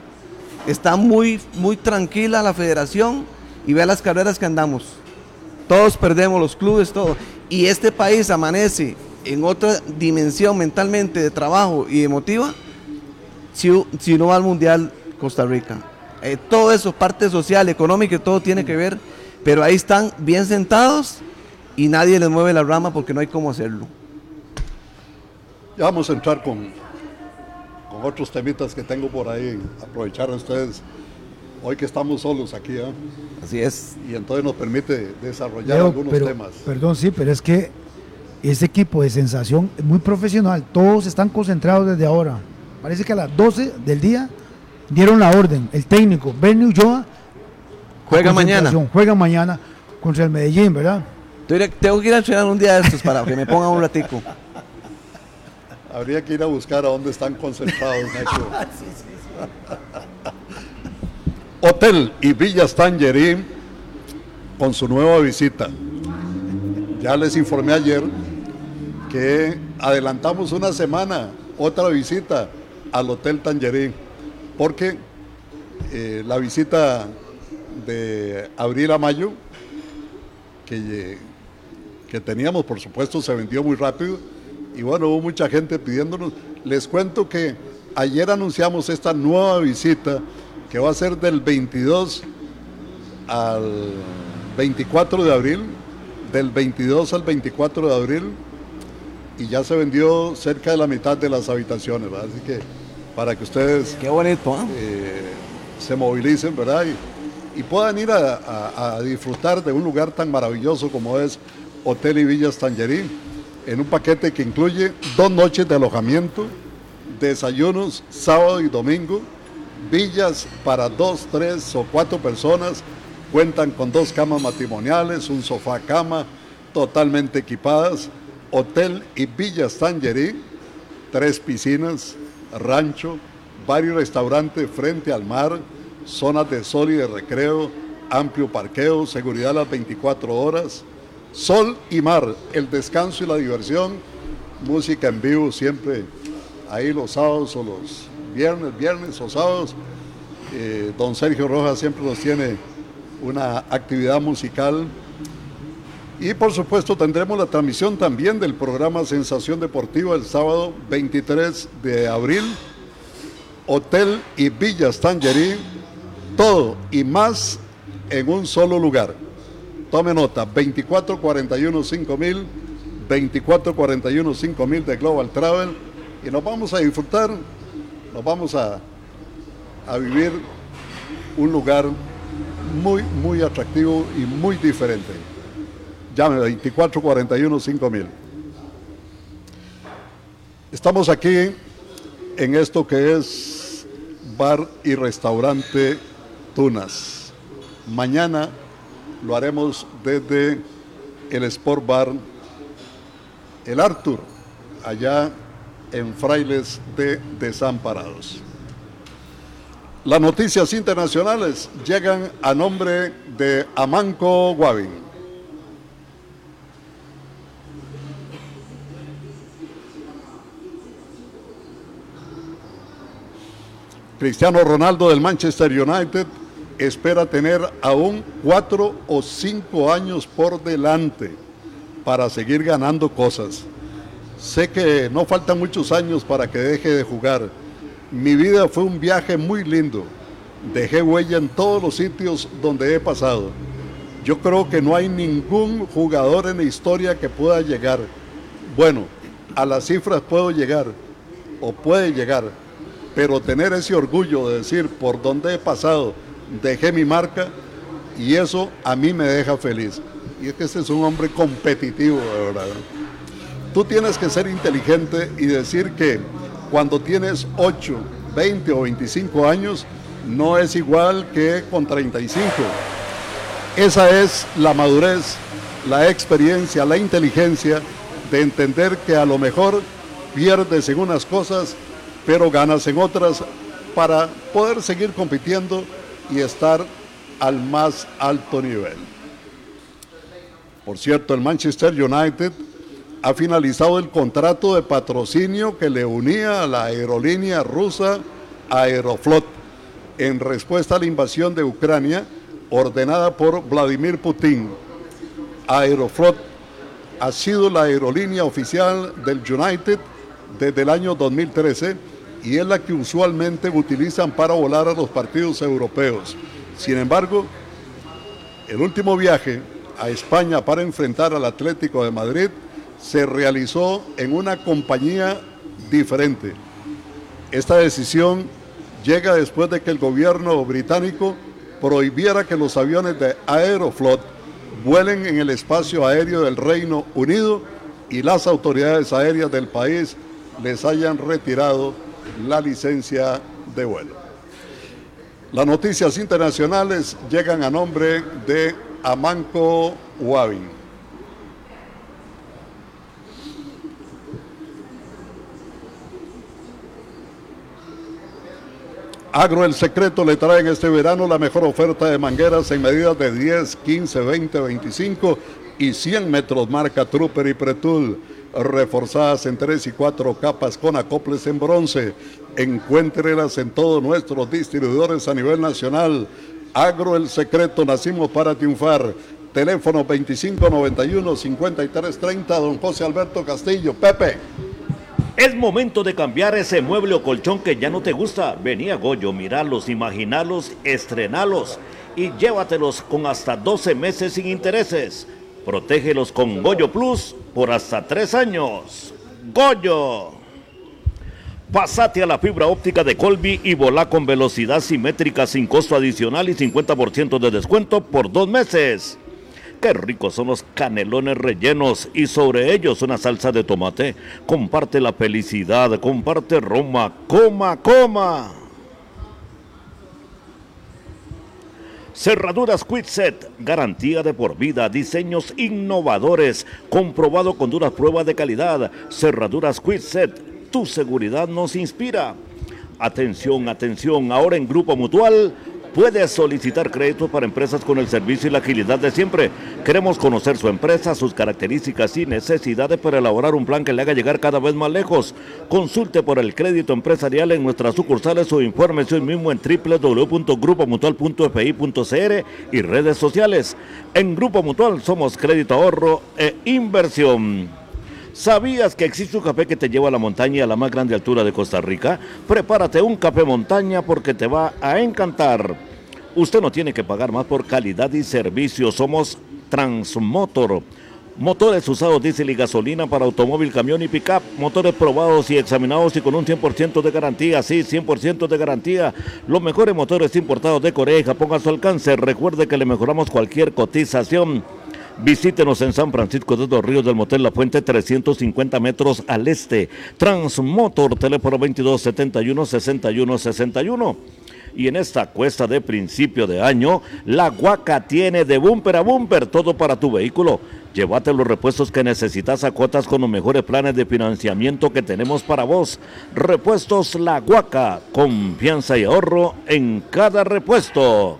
Está muy, muy tranquila la federación y ve las carreras que andamos. Todos perdemos los clubes, todo. Y este país amanece en otra dimensión mentalmente de trabajo y emotiva si, si no va al Mundial Costa Rica. Eh, todo eso, parte social, económica, todo tiene que ver, pero ahí están bien sentados y nadie les mueve la rama porque no hay cómo hacerlo. Ya vamos a entrar con otros temitas que tengo por ahí, aprovechar a ustedes hoy que estamos solos aquí. ¿eh? Así es. Y entonces nos permite desarrollar algunos temas. Perdón, sí, pero es que ese equipo de sensación es muy profesional, todos están concentrados desde ahora. Parece que a las 12 del día dieron la orden, el técnico, Bernie Ulloa. Juega mañana. Juega mañana contra el Medellín, ¿verdad? Tengo que ir a entrenar un día de estos para que me pongan un ratico. Habría que ir a buscar a dónde están concentrados, Hotel y Villas Tangerín con su nueva visita. Ya les informé ayer que adelantamos una semana otra visita al Hotel Tangerín, porque eh, la visita de abril a mayo, que, que teníamos, por supuesto, se vendió muy rápido y bueno, hubo mucha gente pidiéndonos. Les cuento que ayer anunciamos esta nueva visita que va a ser del 22 al 24 de abril, del 22 al 24 de abril, y ya se vendió cerca de la mitad de las habitaciones, ¿verdad? Así que para que ustedes Qué bonito, ¿ah? eh, se movilicen, ¿verdad? Y, puedan ir a, a, disfrutar de un lugar tan maravilloso como es Hotel y Villas Tangerín en un paquete que incluye dos noches de alojamiento, desayunos sábado y domingo, villas para dos, tres o cuatro personas, cuentan con dos camas matrimoniales, un sofá cama totalmente equipadas, hotel y villas Tangerí, tres piscinas, rancho, varios restaurantes frente al mar, zonas de sol y de recreo, amplio parqueo, seguridad a las 24 horas, Sol y mar, el descanso y la diversión, música en vivo siempre ahí los sábados o los viernes, viernes o sábados. Eh, don Sergio Rojas siempre nos tiene una actividad musical. Y por supuesto tendremos la transmisión también del programa Sensación Deportiva el sábado 23 de abril. Hotel y Villas Tangerí, todo y más en un solo lugar. Tome nota, 2441 5000, 2441 5000 de Global Travel y nos vamos a disfrutar, nos vamos a, a vivir un lugar muy, muy atractivo y muy diferente. Llame 2441 5000. Estamos aquí en esto que es bar y restaurante Tunas. Mañana lo haremos desde el Sport Bar El Arthur, allá en Frailes de Desamparados. Las noticias internacionales llegan a nombre de Amanco Guavi. Cristiano Ronaldo del Manchester United espera tener aún cuatro o cinco años por delante para seguir ganando cosas. Sé que no faltan muchos años para que deje de jugar. Mi vida fue un viaje muy lindo. Dejé huella en todos los sitios donde he pasado. Yo creo que no hay ningún jugador en la historia que pueda llegar. Bueno, a las cifras puedo llegar o puede llegar, pero tener ese orgullo de decir por dónde he pasado, dejé mi marca y eso a mí me deja feliz. Y es que este es un hombre competitivo, de verdad. Tú tienes que ser inteligente y decir que cuando tienes 8, 20 o 25 años no es igual que con 35. Esa es la madurez, la experiencia, la inteligencia de entender que a lo mejor pierdes en unas cosas pero ganas en otras para poder seguir compitiendo y estar al más alto nivel. Por cierto, el Manchester United ha finalizado el contrato de patrocinio que le unía a la aerolínea rusa Aeroflot en respuesta a la invasión de Ucrania ordenada por Vladimir Putin. Aeroflot ha sido la aerolínea oficial del United desde el año 2013 y es la que usualmente utilizan para volar a los partidos europeos. Sin embargo, el último viaje a España para enfrentar al Atlético de Madrid se realizó en una compañía diferente. Esta decisión llega después de que el gobierno británico prohibiera que los aviones de Aeroflot vuelen en el espacio aéreo del Reino Unido y las autoridades aéreas del país les hayan retirado la licencia de vuelo. Las noticias internacionales llegan a nombre de Amanco Wavin. Agro El Secreto le trae en este verano la mejor oferta de mangueras en medidas de 10, 15, 20, 25 y 100 metros marca Trooper y Pretul reforzadas en tres y cuatro capas con acoples en bronce. Encuéntrelas en todos nuestros distribuidores a nivel nacional. Agro El Secreto, nacimos para triunfar. Teléfono 2591-5330, don José Alberto Castillo. Pepe. Es momento de cambiar ese mueble o colchón que ya no te gusta. Vení a Goyo, miralos, imaginalos, estrenalos y llévatelos con hasta 12 meses sin intereses. Protégelos con Goyo Plus por hasta tres años. Goyo. Pasate a la fibra óptica de Colby y volá con velocidad simétrica sin costo adicional y 50% de descuento por dos meses. Qué ricos son los canelones rellenos y sobre ellos una salsa de tomate. Comparte la felicidad, comparte Roma, coma, coma. Cerraduras Quitset, garantía de por vida, diseños innovadores, comprobado con duras pruebas de calidad. Cerraduras Quitset, tu seguridad nos inspira. Atención, atención, ahora en Grupo Mutual Puede solicitar créditos para empresas con el servicio y la agilidad de siempre. Queremos conocer su empresa, sus características y necesidades para elaborar un plan que le haga llegar cada vez más lejos. Consulte por el crédito empresarial en nuestras sucursales o infórmese hoy mismo en www.grupomutual.fi.cr y redes sociales. En Grupo Mutual somos crédito ahorro e inversión. ¿Sabías que existe un café que te lleva a la montaña a la más grande altura de Costa Rica? Prepárate un café montaña porque te va a encantar. Usted no tiene que pagar más por calidad y servicio. Somos Transmotor. Motores usados diésel y gasolina para automóvil, camión y pickup. Motores probados y examinados y con un 100% de garantía. Sí, 100% de garantía. Los mejores motores importados de Corea y Japón a su alcance. Recuerde que le mejoramos cualquier cotización. Visítenos en San Francisco de los Ríos del Motel La Fuente, 350 metros al este. Transmotor, teléfono 2271-6161. Y en esta cuesta de principio de año, la Guaca tiene de bumper a bumper todo para tu vehículo. Llévate los repuestos que necesitas a cuotas con los mejores planes de financiamiento que tenemos para vos. Repuestos La Guaca, confianza y ahorro en cada repuesto.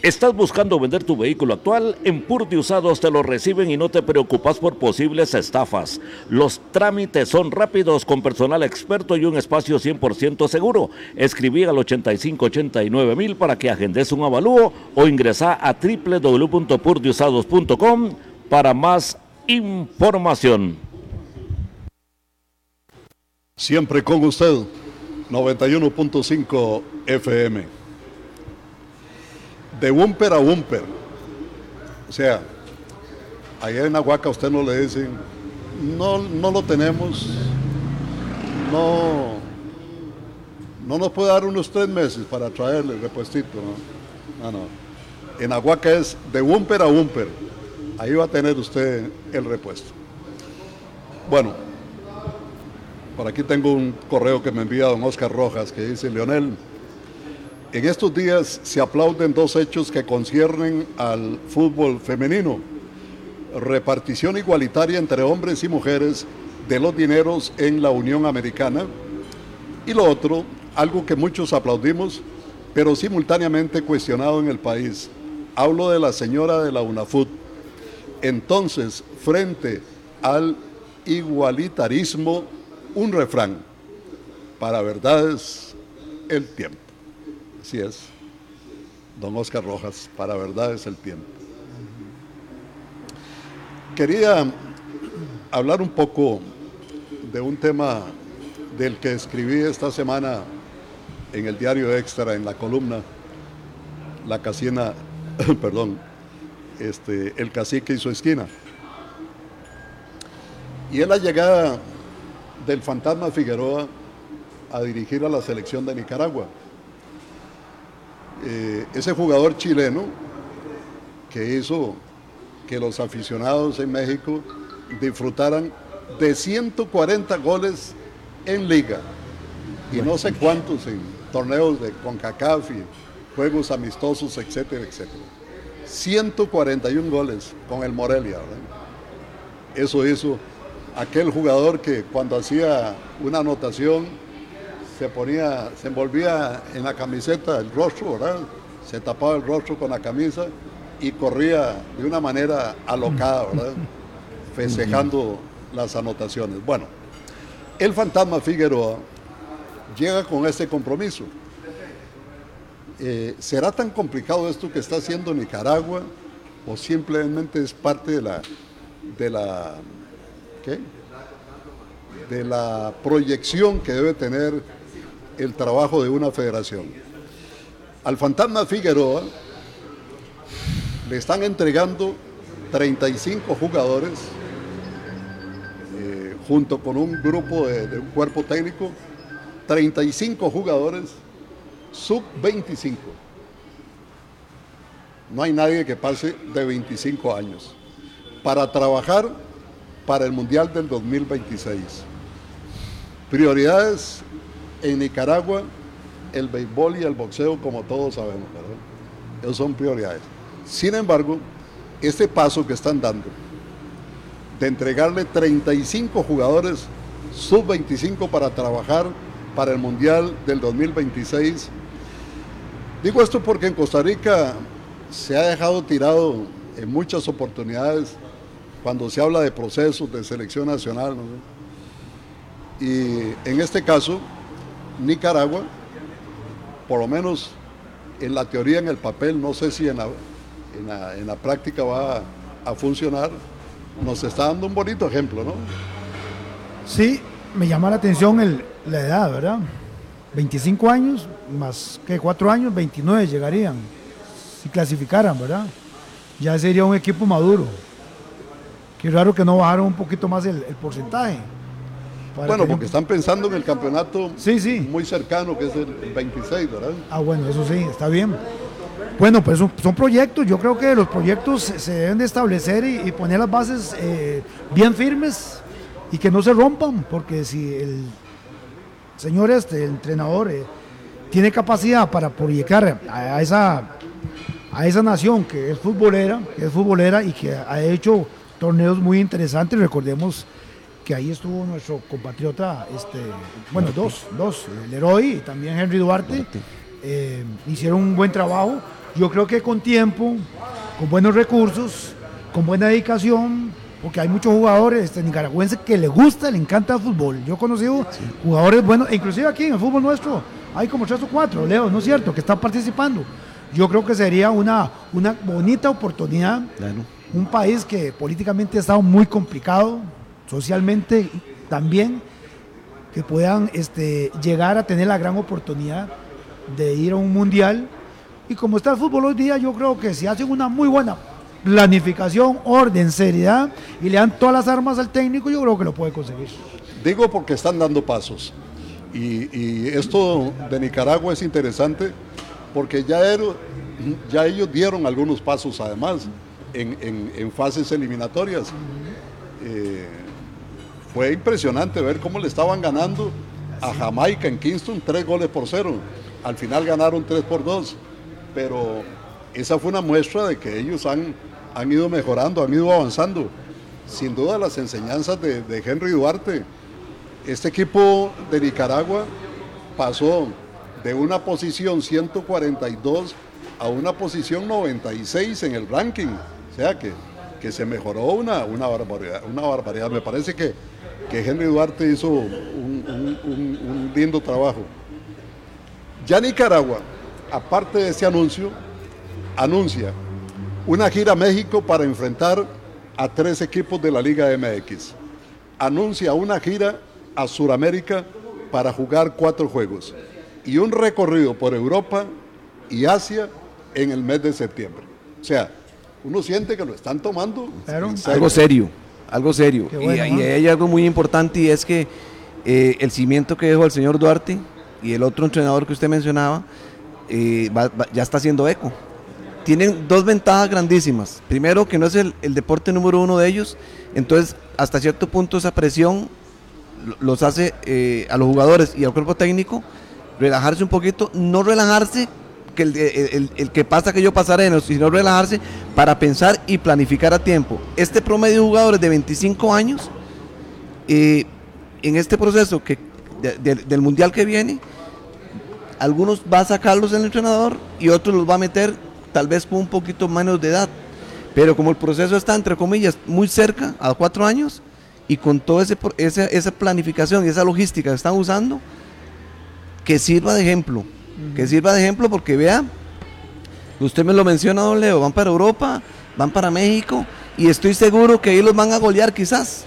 ¿Estás buscando vender tu vehículo actual? En Purdy Usados te lo reciben y no te preocupas por posibles estafas. Los trámites son rápidos con personal experto y un espacio 100% seguro. Escribí al 8589 mil para que agendes un avalúo o ingresa a www.purdyusados.com para más información. Siempre con usted, 91.5 FM de bumper a bumper. O sea, allá en Aguaca usted no le dicen, no, no lo tenemos, no, no nos puede dar unos tres meses para traerle el repuestito, ¿no? No, no. En Aguaca es de bumper a bumper. Ahí va a tener usted el repuesto. Bueno, por aquí tengo un correo que me envía don Oscar Rojas que dice, Leonel, en estos días se aplauden dos hechos que conciernen al fútbol femenino. Repartición igualitaria entre hombres y mujeres de los dineros en la Unión Americana. Y lo otro, algo que muchos aplaudimos, pero simultáneamente cuestionado en el país. Hablo de la señora de la UNAFUT. Entonces, frente al igualitarismo, un refrán. Para verdades, el tiempo. Así es. Don Oscar Rojas, para verdad es el tiempo. Quería hablar un poco de un tema del que escribí esta semana en el diario Extra, en la columna La Casina, perdón, este, el cacique y su esquina. Y es la llegada del fantasma Figueroa a dirigir a la selección de Nicaragua. Eh, ese jugador chileno que hizo que los aficionados en México disfrutaran de 140 goles en liga y no sé cuántos en torneos de CONCACAF y juegos amistosos, etcétera, etcétera. 141 goles con el Morelia. Eso hizo aquel jugador que cuando hacía una anotación se ponía, se envolvía en la camiseta el rostro, ¿verdad? Se tapaba el rostro con la camisa y corría de una manera alocada, ¿verdad? Festejando las anotaciones. Bueno, el fantasma Figueroa llega con este compromiso. Eh, ¿Será tan complicado esto que está haciendo Nicaragua o simplemente es parte de la, de la, ¿qué? de la proyección que debe tener el trabajo de una federación. Al fantasma Figueroa le están entregando 35 jugadores eh, junto con un grupo de, de, un cuerpo técnico, 35 jugadores sub 25. No hay nadie que pase de 25 años para trabajar para el Mundial del 2026. Prioridades en Nicaragua, el béisbol y el boxeo, como todos sabemos. Esos son prioridades. Sin embargo, este paso que están dando de entregarle 35 jugadores sub-25 para trabajar para el Mundial del 2026. Digo esto porque en Costa Rica se ha dejado tirado en muchas oportunidades cuando se habla de procesos de selección nacional. Y en este caso, Nicaragua, por lo menos en la teoría, en el papel, no sé si en la, en la, práctica va a, funcionar, nos está dando un bonito ejemplo, ¿no? Sí, me llama la atención el, la edad, ¿verdad? 25 años, más que 4 años, 29 llegarían, si clasificaran, ¿verdad? Ya sería un equipo maduro. Qué raro que no bajaron un poquito más el, el porcentaje. Bueno, porque están pensando en el campeonato sí, sí. muy cercano, que es el 26, ¿verdad? Ah, bueno, eso sí, está bien. Bueno, pues son, proyectos, yo creo que los proyectos se deben de establecer y, poner las bases eh, bien firmes y que no se rompan, porque si el señor este, el entrenador, eh, tiene capacidad para proyectar a esa, a esa nación que es futbolera, que es futbolera y que ha hecho torneos muy interesantes, recordemos que ahí estuvo nuestro compatriota, este, bueno, dos, dos, Leroy y también Henry Duarte, eh, hicieron un buen trabajo. Yo creo que con tiempo, con buenos recursos, con buena dedicación, porque hay muchos jugadores este, nicaragüenses que les gusta, le encanta el fútbol. Yo he conocido jugadores buenos, inclusive aquí en el fútbol nuestro, hay como tres o cuatro, Leo, ¿no es cierto?, que están participando. Yo creo que sería una, una bonita oportunidad. Un país que políticamente ha estado muy complicado, socialmente también, que puedan este, llegar a tener la gran oportunidad de ir a un mundial. Y como está el fútbol hoy día, yo creo que si hacen una muy buena planificación, orden, seriedad y le dan todas las armas al técnico, yo creo que lo puede conseguir. Digo porque están dando pasos. Y, esto de Nicaragua es interesante porque ya, ya ellos dieron algunos pasos además en, fases eliminatorias. Eh, fue impresionante ver cómo le estaban ganando a Jamaica en Kingston tres goles por cero. Al final ganaron tres por dos. Pero esa fue una muestra de que ellos han, han ido mejorando, han ido avanzando. Sin duda las enseñanzas de, de Henry Duarte. Este equipo de Nicaragua pasó de una posición 142 a una posición 96 en el ranking. O sea que, que se mejoró una, una, barbaridad, una barbaridad. Me parece que que Henry Duarte hizo un, lindo trabajo. Ya Nicaragua, aparte de ese anuncio, anuncia una gira a México para enfrentar a tres equipos de la Liga MX. Anuncia una gira a Sudamérica para jugar cuatro juegos y un recorrido por Europa y Asia en el mes de septiembre. O sea, uno siente que lo están tomando algo serio algo serio. y, hay algo muy importante y es que eh, el cimiento que dejó el señor Duarte y el otro entrenador que usted mencionaba eh, ya está haciendo eco. Tienen dos ventajas grandísimas. Primero, que no es el, deporte número uno de ellos, entonces hasta cierto punto esa presión los hace eh, a los jugadores y al cuerpo técnico relajarse un poquito, no relajarse que el, que pasa que yo pasaré, sino relajarse para pensar y planificar a tiempo. Este promedio de jugadores de 25 años, eh, en este proceso que, del mundial que viene, algunos va a sacarlos el entrenador y otros los va a meter tal vez con un poquito menos de edad. Pero como el proceso está, entre comillas, muy cerca, a cuatro años, y con toda esa planificación y esa logística que están usando, que sirva de ejemplo que sirva de ejemplo porque vea, usted me lo menciona, don Leo, van para Europa, van para México y estoy seguro que ahí los van a golear quizás,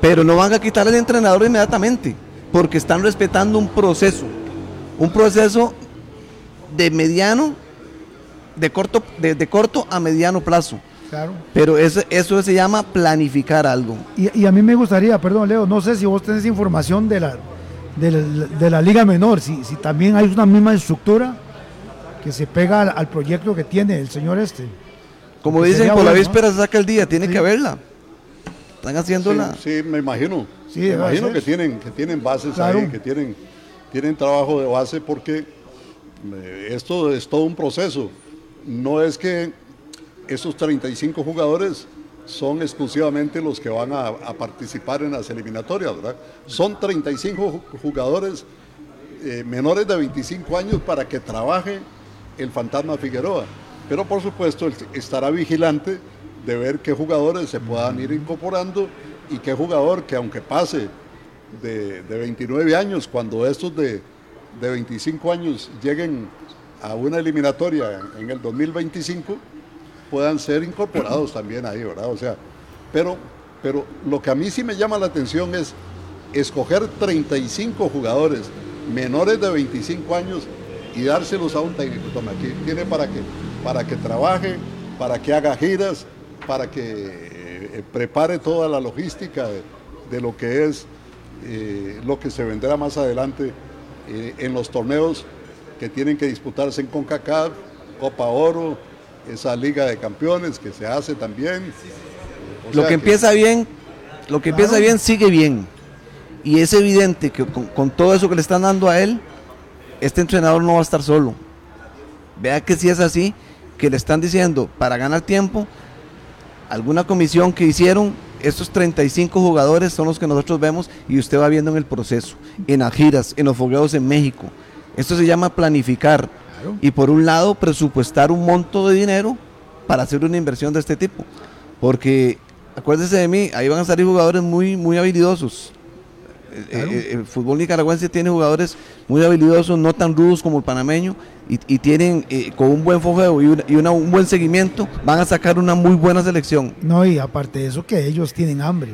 pero no van a quitar el entrenador inmediatamente porque están respetando un proceso, un proceso de mediano, de corto, de, corto a mediano plazo. Claro. Pero eso, eso se llama planificar algo. Y, y, a mí me gustaría, perdón Leo, no sé si vos tenés información de la, de la, Liga Menor, si, si, también hay una misma estructura que se pega al, proyecto que tiene el señor este. Como dicen, por la víspera se saca el día, tiene que haberla. Están haciéndola. Sí, me imagino. me imagino que tienen, que tienen bases ahí, que tienen, tienen trabajo de base porque eh, esto es todo un proceso. No es que esos 35 jugadores son exclusivamente los que van a, participar en las eliminatorias, ¿verdad? Son 35 jugadores eh, menores de 25 años para que trabaje el fantasma Figueroa. Pero por supuesto estará vigilante de ver qué jugadores se puedan ir incorporando y qué jugador que aunque pase de, 29 años, cuando estos de, de 25 años lleguen a una eliminatoria en el 2025, puedan ser incorporados también ahí, ¿verdad? O sea, pero, pero lo que a mí sí me llama la atención es escoger 35 jugadores menores de 25 años y dárselos a un técnico. Toma, aquí tiene para que, para que trabaje, para que haga giras, para que eh, prepare toda la logística de, lo que es eh, lo que se vendrá más adelante eh, en los torneos que tienen que disputarse en CONCACAF, Copa Oro, esa Liga de Campeones que se hace también. Lo que, empieza bien lo que empieza bien sigue bien. Y es evidente que con, todo eso que le están dando a él, este entrenador no va a estar solo. Vea que si es así, que le están diciendo para ganar tiempo, alguna comisión que hicieron, estos 35 jugadores son los que nosotros vemos y usted va viendo en el proceso, en las giras, en los fogueos en México. Esto se llama planificar. Y por un lado, presupuestar un monto de dinero para hacer una inversión de este tipo. Porque, acuérdese de mí, ahí van a salir jugadores muy, muy habilidosos. Eh, eh, el, fútbol nicaragüense tiene jugadores muy habilidosos, no tan rudos como el panameño, y, tienen eh, con un buen fogueo y, un buen seguimiento, van a sacar una muy buena selección. No, y aparte de eso, que ellos tienen hambre.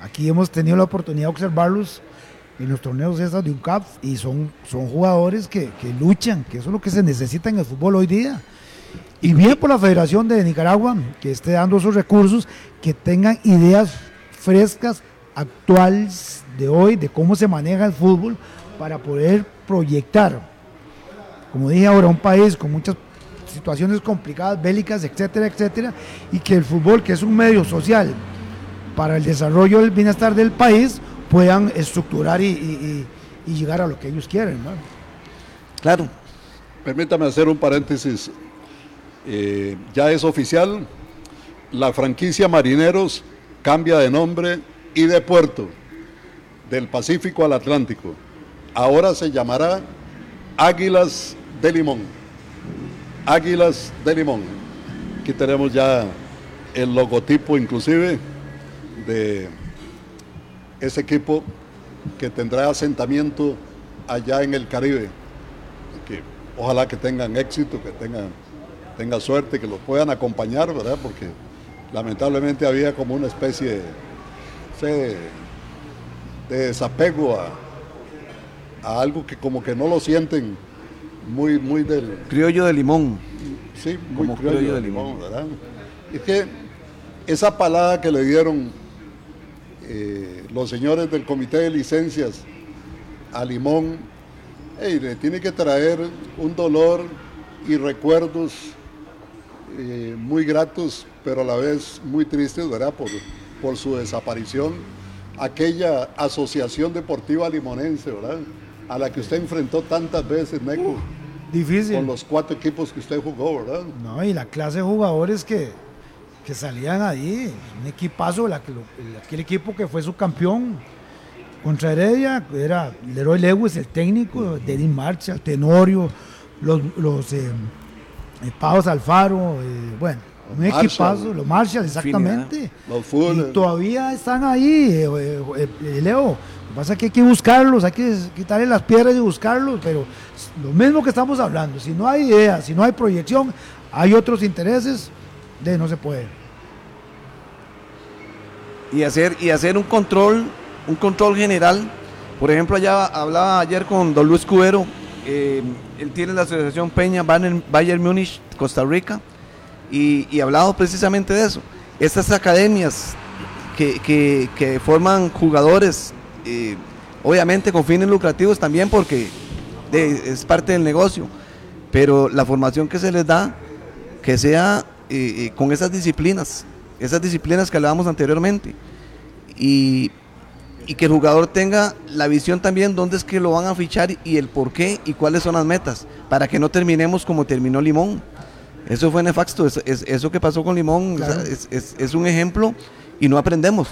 Aquí hemos tenido la oportunidad de observarlos en los torneos estos de UNCAP y son, son jugadores que, que luchan, que eso es lo que se necesita en el fútbol hoy día. Y bien por la Federación de Nicaragua, que esté dando esos recursos, que tengan ideas frescas, actuales de hoy, de cómo se maneja el fútbol, para poder proyectar, como dije ahora, un país con muchas situaciones complicadas, bélicas, etcétera, etcétera, y que el fútbol, que es un medio social para el desarrollo del bienestar del país, puedan estructurar y, llegar a lo que ellos quieren. Claro. Permítame hacer un paréntesis eh, ya es oficial, la franquicia Marineros cambia de nombre y de puerto, del Pacífico al Atlántico. Ahora se llamará Águilas de Limón. Águilas de Limón. Aquí tenemos ya el logotipo inclusive de ese equipo que tendrá asentamiento allá en el Caribe. ojalá que tengan éxito, que tengan tenga suerte, que los puedan acompañar, ¿verdad? Porque lamentablemente había como una especie de, desapego a, algo que como que no lo sienten muy, muy del... Criollo de limón. Sí, muy criollo, de limón, ¿verdad? Es que esa palada que le dieron eh, los señores del comité de licencias a Limón, le tiene que traer un dolor y recuerdos eh, muy gratos, pero a la vez muy tristes, ¿verdad? Por, por su desaparición. Aquella asociación deportiva limonense, ¿verdad? A la que usted enfrentó tantas veces, Neco. difícil. Con los cuatro equipos que usted jugó, ¿verdad? No, y la clase de jugadores que, que salían ahí. Un equipazo, la, aquel equipo que fue su campeón contra Heredia, era Leroy Lewis, el técnico, Denis Marcha, Tenorio, los, los eh, eh, Pavos Alfaro, eh, bueno, un equipazo, los Marshall, exactamente. y todavía están ahí, eh, Leo. Lo que pasa es que hay que buscarlos, hay que quitarle las piedras y buscarlos, pero lo mismo que estamos hablando, si no hay idea, si no hay proyección, hay otros intereses, no se puede. Y hacer, y hacer un control, un control general. Por ejemplo, allá hablaba ayer con Don Luis Cubero, eh, él tiene la asociación Peña Bayern Múnich, Costa Rica, y, y hablado precisamente de eso. Estas academias que, forman jugadores, eh, obviamente con fines lucrativos también porque es parte del negocio, pero la formación que se les da, que sea eh, con esas disciplinas, esas disciplinas que hablábamos anteriormente. Y y que el jugador tenga la visión también dónde es que lo van a fichar y el por qué y cuáles son las metas, para que no terminemos como terminó Limón. Eso fue nefasto, es, eso que pasó con Limón es, un ejemplo y no aprendemos.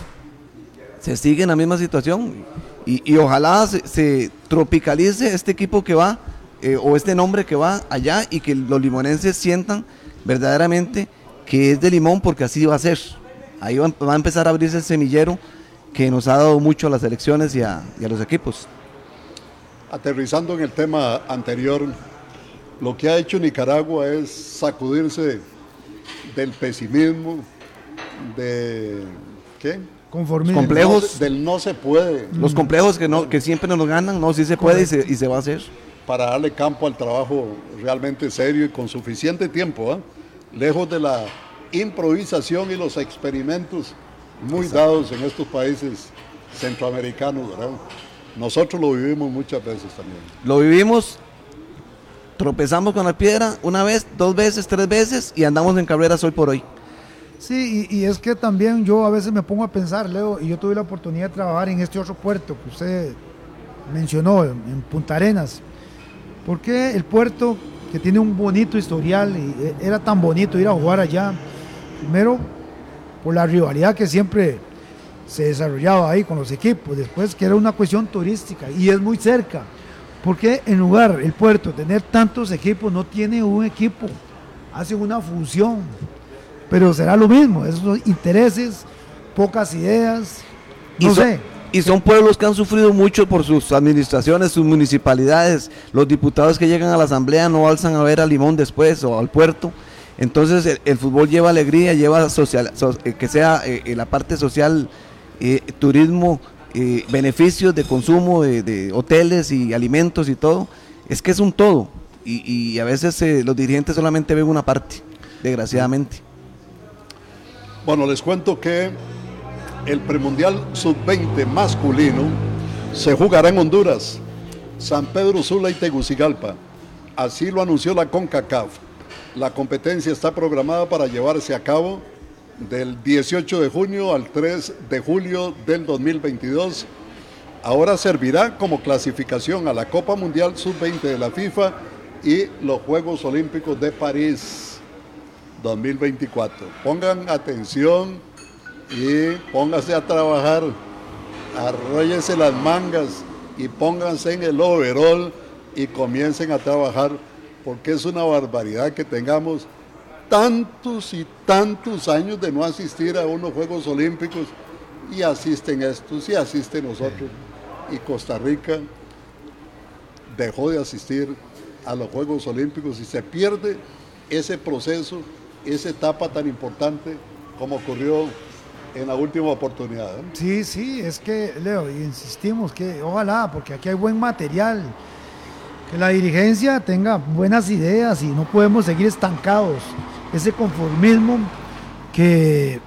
Se sigue en la misma situación y, ojalá se, tropicalice este equipo que va eh, o este nombre que va allá y que los limonenses sientan verdaderamente que es de Limón porque así va a ser. Ahí va a empezar a abrirse el semillero que nos ha dado mucho a las elecciones y a, los equipos. Aterrizando en el tema anterior, lo que ha hecho Nicaragua es sacudirse del pesimismo, de ¿qué? Conformismo. Complejos. del no se puede. Los complejos que, no, que siempre nos lo ganan, no, sí se puede y se, y se, va a hacer. Para darle campo al trabajo realmente serio y con suficiente tiempo, ¿eh? lejos de la improvisación y los experimentos muy dados en estos países centroamericanos, ¿verdad? Nosotros lo vivimos muchas veces también. Lo vivimos, tropezamos con la piedra una vez, dos veces, tres veces y andamos en carreras hoy por hoy. Sí, y, es que también yo a veces me pongo a pensar, Leo, y yo tuve la oportunidad de trabajar en este otro puerto que usted mencionó, en Punta Arenas. ¿Por qué el puerto que tiene un bonito historial y e, era tan bonito ir a jugar allá? Primero, por la rivalidad que siempre se desarrollaba ahí con los equipos, después que era una cuestión turística y es muy cerca. porque en lugar el puerto tener tantos equipos no tiene un equipo? Hace una función, pero será lo mismo, esos intereses, pocas ideas, no sé. Y son pueblos que han sufrido mucho por sus administraciones, sus municipalidades. Los diputados que llegan a la asamblea no alzan a ver a Limón después o al puerto. Entonces el, fútbol lleva alegría, lleva social, eh, que sea eh, la parte social eh, turismo, eh, beneficios de consumo de, hoteles y alimentos y todo, es que es un todo. Y, a veces eh, los dirigentes solamente ven una parte, desgraciadamente. Bueno, les cuento que el premundial sub-20 masculino se jugará en Honduras, San Pedro Sula y Tegucigalpa. Así lo anunció la CONCACAF. La competencia está programada para llevarse a cabo del 18 de junio al 3 de julio del 2022. Ahora servirá como clasificación a la Copa Mundial Sub-20 de la FIFA y los Juegos Olímpicos de París 2024. Pongan atención y pónganse a trabajar, arróllense las mangas y pónganse en el overall y comiencen a trabajar porque es una barbaridad que tengamos tantos y tantos años de no asistir a unos Juegos Olímpicos y asisten estos y asisten nosotros. Y Costa Rica dejó de asistir a los Juegos Olímpicos y se pierde ese proceso, esa etapa tan importante como ocurrió en la última oportunidad. Sí, sí, es que, Leo, insistimos que ojalá, porque aquí hay buen material, que la dirigencia tenga buenas ideas y no podemos seguir estancados ese conformismo que,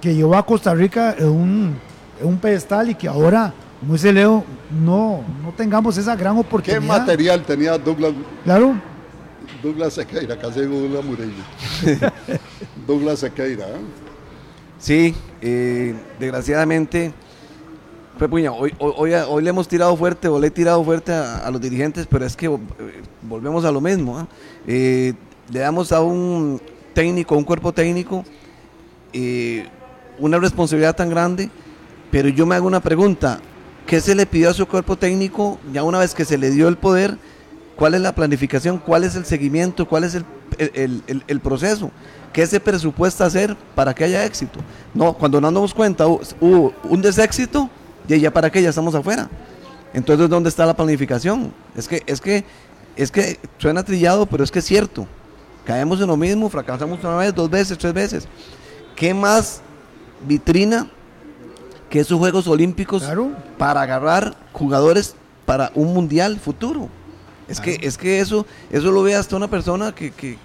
que llevó a Costa Rica en un, un pedestal y que ahora, como dice Leo, no, no tengamos esa gran oportunidad. ¿Qué material tenía Douglas? Claro. Douglas Sequeira, casi Douglas Murillo. Douglas Sequeira. ¿eh? Sí, eh, desgraciadamente, pues, hoy, hoy, hoy, le hemos tirado fuerte o le he tirado fuerte a, los dirigentes, pero es que eh, volvemos a lo mismo. ¿eh? le damos a un técnico, un cuerpo técnico, eh, una responsabilidad tan grande, pero yo me hago una pregunta, ¿qué se le pidió a su cuerpo técnico ya una vez que se le dio el poder? ¿Cuál es la planificación? ¿Cuál es el seguimiento? ¿Cuál es el, proceso? ¿Qué se presupuesta hacer para que haya éxito? No, cuando nos damos cuenta hubo un deséxito, y ya para qué ya estamos afuera. Entonces, ¿dónde está la planificación? Es que, es que, es que suena trillado, pero es que es cierto. Caemos en lo mismo, fracasamos una vez, dos veces, tres veces. ¿Qué más vitrina que esos Juegos Olímpicos para agarrar jugadores para un mundial futuro? Es que, es que eso, eso lo ve hasta una persona que, que,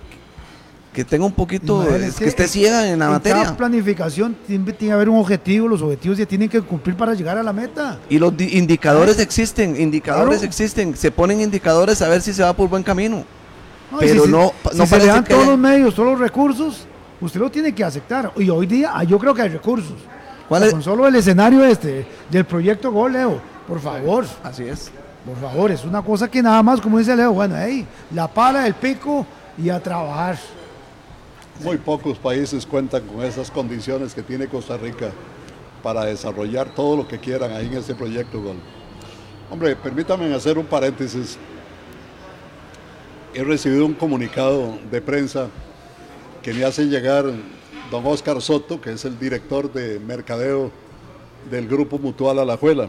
tenga un poquito, que, esté ciega en la materia. Cada planificación tiene, que haber un objetivo, los objetivos se tienen que cumplir para llegar a la meta. Y los indicadores existen, indicadores existen, se ponen indicadores a ver si se va por buen camino. No, pero si, no, no se le dan todos los medios, todos los recursos, usted lo tiene que aceptar. Y hoy día ah, yo creo que hay recursos. Con solo el escenario este del proyecto Gol, Leo, por favor. Así es. Por favor, es una cosa que nada más, como dice Leo, bueno, ahí, la pala, el pico y a trabajar. Muy pocos países cuentan con esas condiciones que tiene Costa Rica para desarrollar todo lo que quieran ahí en ese proyecto Gol. Hombre, permítanme hacer un paréntesis he recibido un comunicado de prensa que me hace llegar don Oscar Soto, que es el director de mercadeo del Grupo Mutual Alajuela.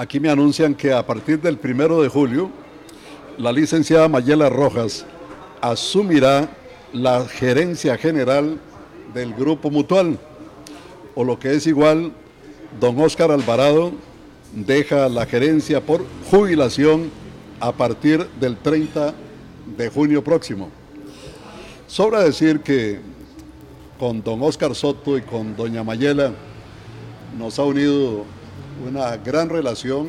Aquí me anuncian que a partir del primero de julio, la licenciada Mayela Rojas asumirá la gerencia general del Grupo Mutual, o lo que es igual, don Oscar Alvarado deja la gerencia por jubilación a partir del 30 de junio próximo. Sobra decir que con don Oscar Soto y con doña Mayela nos ha unido una gran relación,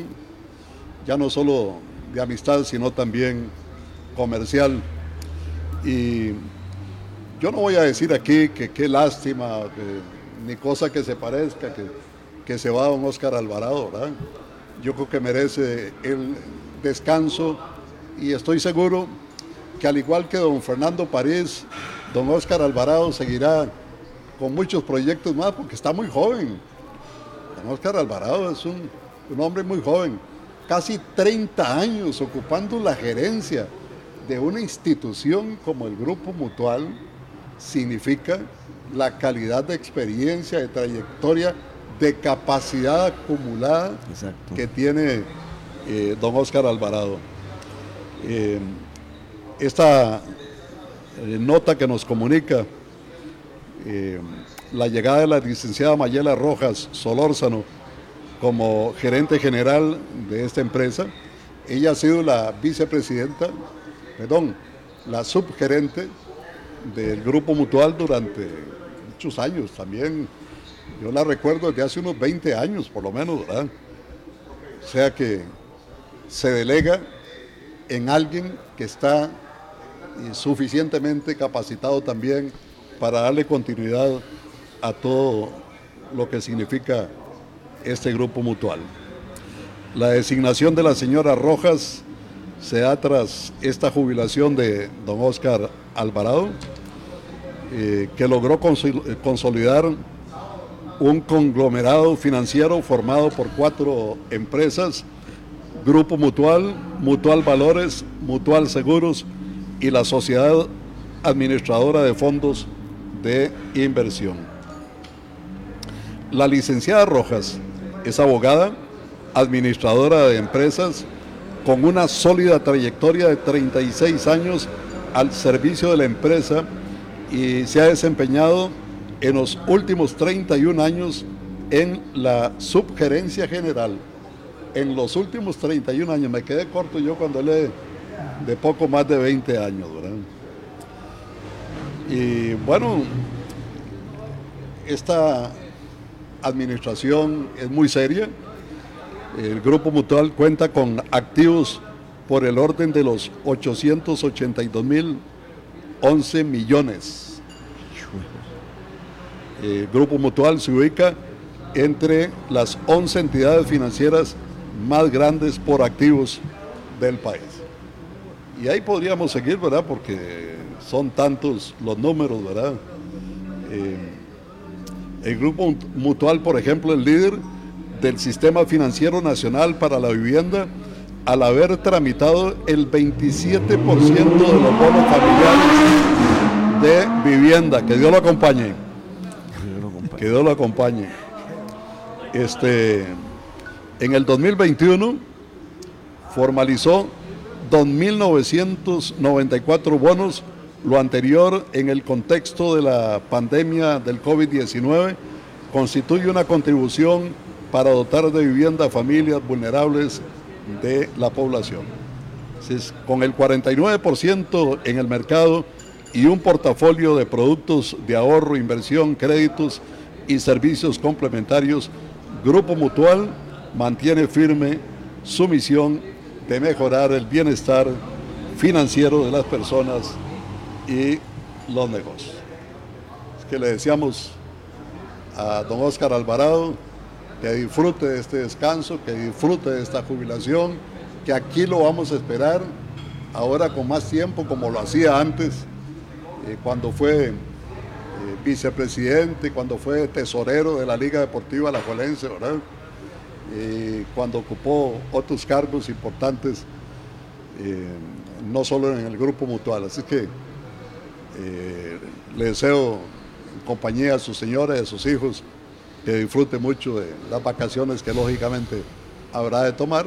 ya no solo de amistad, sino también comercial. Y yo no voy a decir aquí que qué lástima, ni cosa que se parezca, que, que se va don Oscar Alvarado, ¿verdad? Yo creo que merece el descanso y estoy seguro que al igual que don Fernando París, don Oscar Alvarado seguirá con muchos proyectos más porque está muy joven. Don Oscar Alvarado es un, un hombre muy joven, casi 30 años ocupando la gerencia de una institución como el Grupo Mutual significa la calidad de experiencia, de trayectoria, de capacidad acumulada que tiene eh, don Oscar Alvarado. Eh, esta eh, nota que nos comunica la llegada de la licenciada Mayela Rojas Solórzano como gerente general de esta empresa, ella ha sido la vicepresidenta, perdón, la subgerente del Grupo Mutual durante muchos años. También yo la recuerdo desde hace unos 20 años, por lo menos, ¿verdad? O sea que se delega en alguien que está suficientemente capacitado también para darle continuidad a todo lo que significa este grupo mutual. La designación de la señora Rojas se da tras esta jubilación de don Oscar Alvarado, eh, que logró consolidar un conglomerado financiero formado por cuatro empresas, Grupo Mutual, Mutual Valores, Mutual Seguros y la Sociedad Administradora de Fondos de Inversión. La licenciada Rojas es abogada, administradora de empresas, con una sólida trayectoria de 36 años al servicio de la empresa y se ha desempeñado en los últimos 31 años en la subgerencia general. En los últimos 31 años, me quedé corto yo cuando le de poco más de 20 años, ¿verdad? Y bueno, esta administración es muy seria, el Grupo Mutual cuenta con activos por el orden de los 882 mil 11 millones. El Grupo Mutual se ubica entre las 11 entidades financieras más grandes por activos del país. Y ahí podríamos seguir, ¿verdad? Porque son tantos los números, ¿verdad? Eh, el Grupo Mutual, por ejemplo, el líder del Sistema Financiero Nacional para la Vivienda al haber tramitado el 27% de los bonos familiares de vivienda. Que Dios lo acompañe. Que Dios lo acompañe. Este, en el 2021 formalizó 2.994 bonos, lo anterior en el contexto de la pandemia del COVID-19 constituye una contribución para dotar de vivienda a familias vulnerables de la población. con el 49% en el mercado y un portafolio de productos de ahorro, inversión, créditos y servicios complementarios, Grupo Mutual mantiene firme su misión de mejorar el bienestar financiero de las personas y los negocios. Es que le decíamos a don Oscar Alvarado, que disfrute de este descanso, que disfrute de esta jubilación, que aquí lo vamos a esperar ahora con más tiempo como lo hacía antes, eh, cuando fue eh, vicepresidente, cuando fue tesorero de la Liga Deportiva La Jolense, ¿verdad? cuando ocupó otros cargos importantes, eh, no solo en el grupo mutual. Así que le deseo compañía a su señora y a sus hijos que disfrute mucho de las vacaciones que lógicamente habrá de tomar.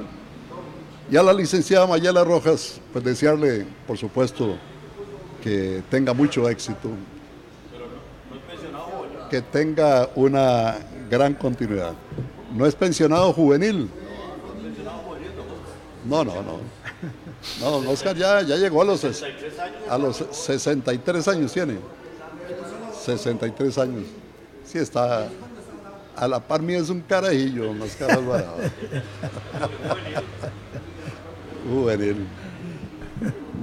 Y a la licenciada Mayela Rojas, pues desearle, por supuesto, que tenga mucho éxito, que tenga una gran continuidad. No es pensionado juvenil. No, no, no. No, Oscar ya, ya llegó a los, a los 63 años, tiene. 63 años. Sí, está, a la par mía es un carajillo, más Oscar Alvarado. Juvenil.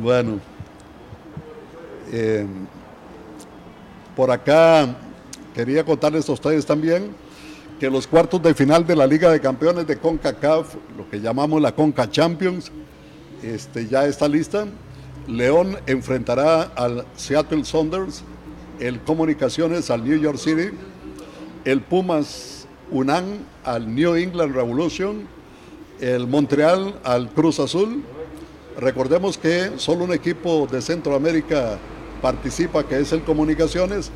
Bueno. Eh, por acá quería contarles a ustedes también que los cuartos de final de la Liga de Campeones de CONCACAF, lo que llamamos la CONCA Champions, este, ya está lista. León enfrentará al Seattle Saunders, el Comunicaciones al New York City, el Pumas Unán al New England Revolution, el Montreal al Cruz Azul. Recordemos que solo un equipo de Centroamérica participa, que es el Comunicaciones.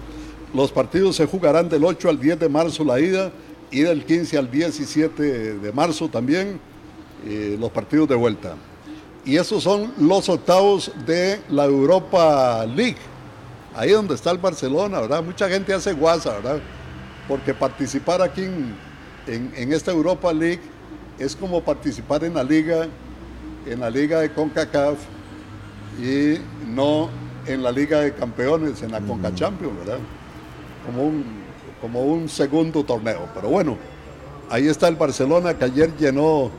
Los partidos se jugarán del 8 al 10 de marzo la ida y del 15 al 17 de marzo también eh, los partidos de vuelta. Y esos son los octavos de la Europa League. Ahí donde está el Barcelona, ¿verdad? Mucha gente hace guasa, ¿verdad? Porque participar aquí en, en, esta Europa League es como participar en la liga, en la liga de CONCACAF y no en la liga de campeones, en la CONCA Champions, ¿verdad? Como un como un segundo torneo. Pero bueno, ahí está el Barcelona que ayer llenó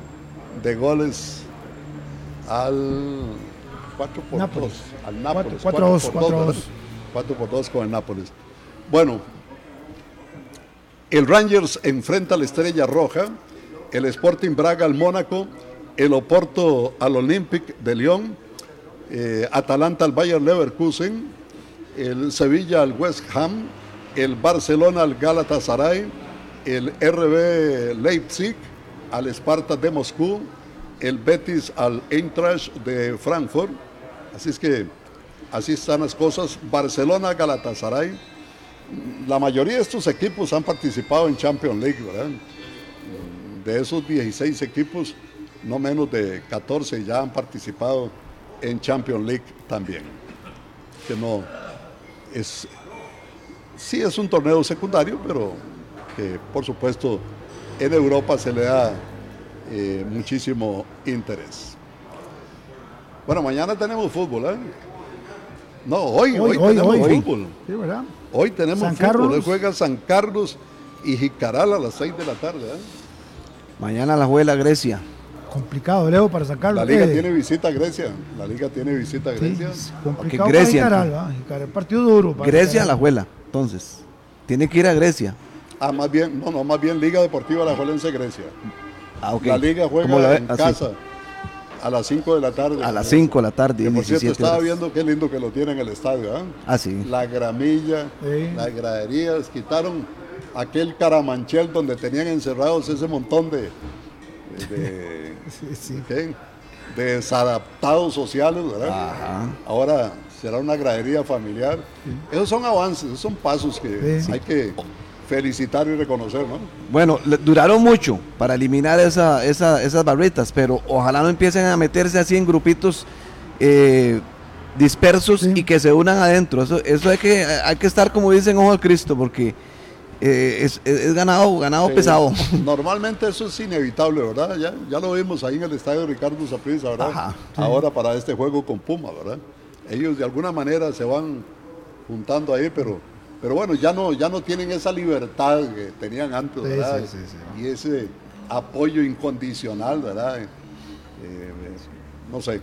de goles al 4 por Nápoles. 2, al Nápoles. 4 2, 4 2. 4 por 2 con el Nápoles. Bueno, el Rangers enfrenta a la Estrella Roja, el Sporting Braga al Mónaco, el Oporto al Olympic de Lyon, eh, Atalanta al Bayer Leverkusen, el Sevilla al West Ham, el Barcelona al Galatasaray, el RB Leipzig al Sparta de Moscú, el Betis al Eintracht de Frankfurt. Así es que así están las cosas. Barcelona, Galatasaray. La mayoría de estos equipos han participado en Champions League, ¿verdad? De esos 16 equipos, no menos de 14 ya han participado en Champions League también. Que no es sí es un torneo secundario, pero que por supuesto en Europa se le da eh, muchísimo interés. Bueno, mañana tenemos fútbol, ¿eh? No, hoy, hoy, tenemos fútbol. Sí, ¿verdad? Hoy tenemos San fútbol. Hoy Carlos. juega San Carlos y Jicaral a las 6 de la tarde. ¿eh? Mañana la juega Grecia. Complicado, Leo, para sacarlo. La liga Eh, tiene visita a Grecia. La liga tiene visita a sí, Grecia. es complicado Grecia, para Jicaral. Jicaral, partido duro. para Grecia Jicaral. la juela, entonces. Tiene que ir a Grecia. Ah, más bien, no, no, más bien Liga Deportiva La Juelense Grecia. Ah. La liga juega ¿Cómo la en Así. casa a las 5 de la tarde. A las 5 de la tarde. Que por cierto, 17 estaba horas. viendo qué lindo que lo tiene en el estadio. ¿ah? Ah, sí. La gramilla, Sí. las graderías, quitaron aquel caramanchel donde tenían encerrados ese montón de, de, de- Sí, sí. ¿qué? de desadaptados sociales, ¿verdad? Ajá. Ahora será una gradería familiar. Esos son avances, esos son pasos que Sí. hay que felicitar y reconocer, ¿no? Bueno, le- duraron mucho para eliminar esa, esa- esas barritas, pero ojalá no empiecen a meterse así en grupitos eh, dispersos Sí. y que se unan adentro. Eso, eso hay que hay que estar como dicen ojo al Cristo, porque eh, es, es- es ganado, ganado Sí, pesado. Normalmente eso es inevitable, ¿verdad? Ya, ya lo vimos ahí en el estadio Ricardo Saprissa, ¿verdad? Ajá, Ahora para este juego con Puma, ¿verdad? Ellos de alguna manera se van juntando ahí, pero, pero bueno, ya no, ya no tienen esa libertad que tenían antes, ¿verdad? sí, sí, sí. Y ese apoyo incondicional, ¿verdad? Eh, eh, no sé,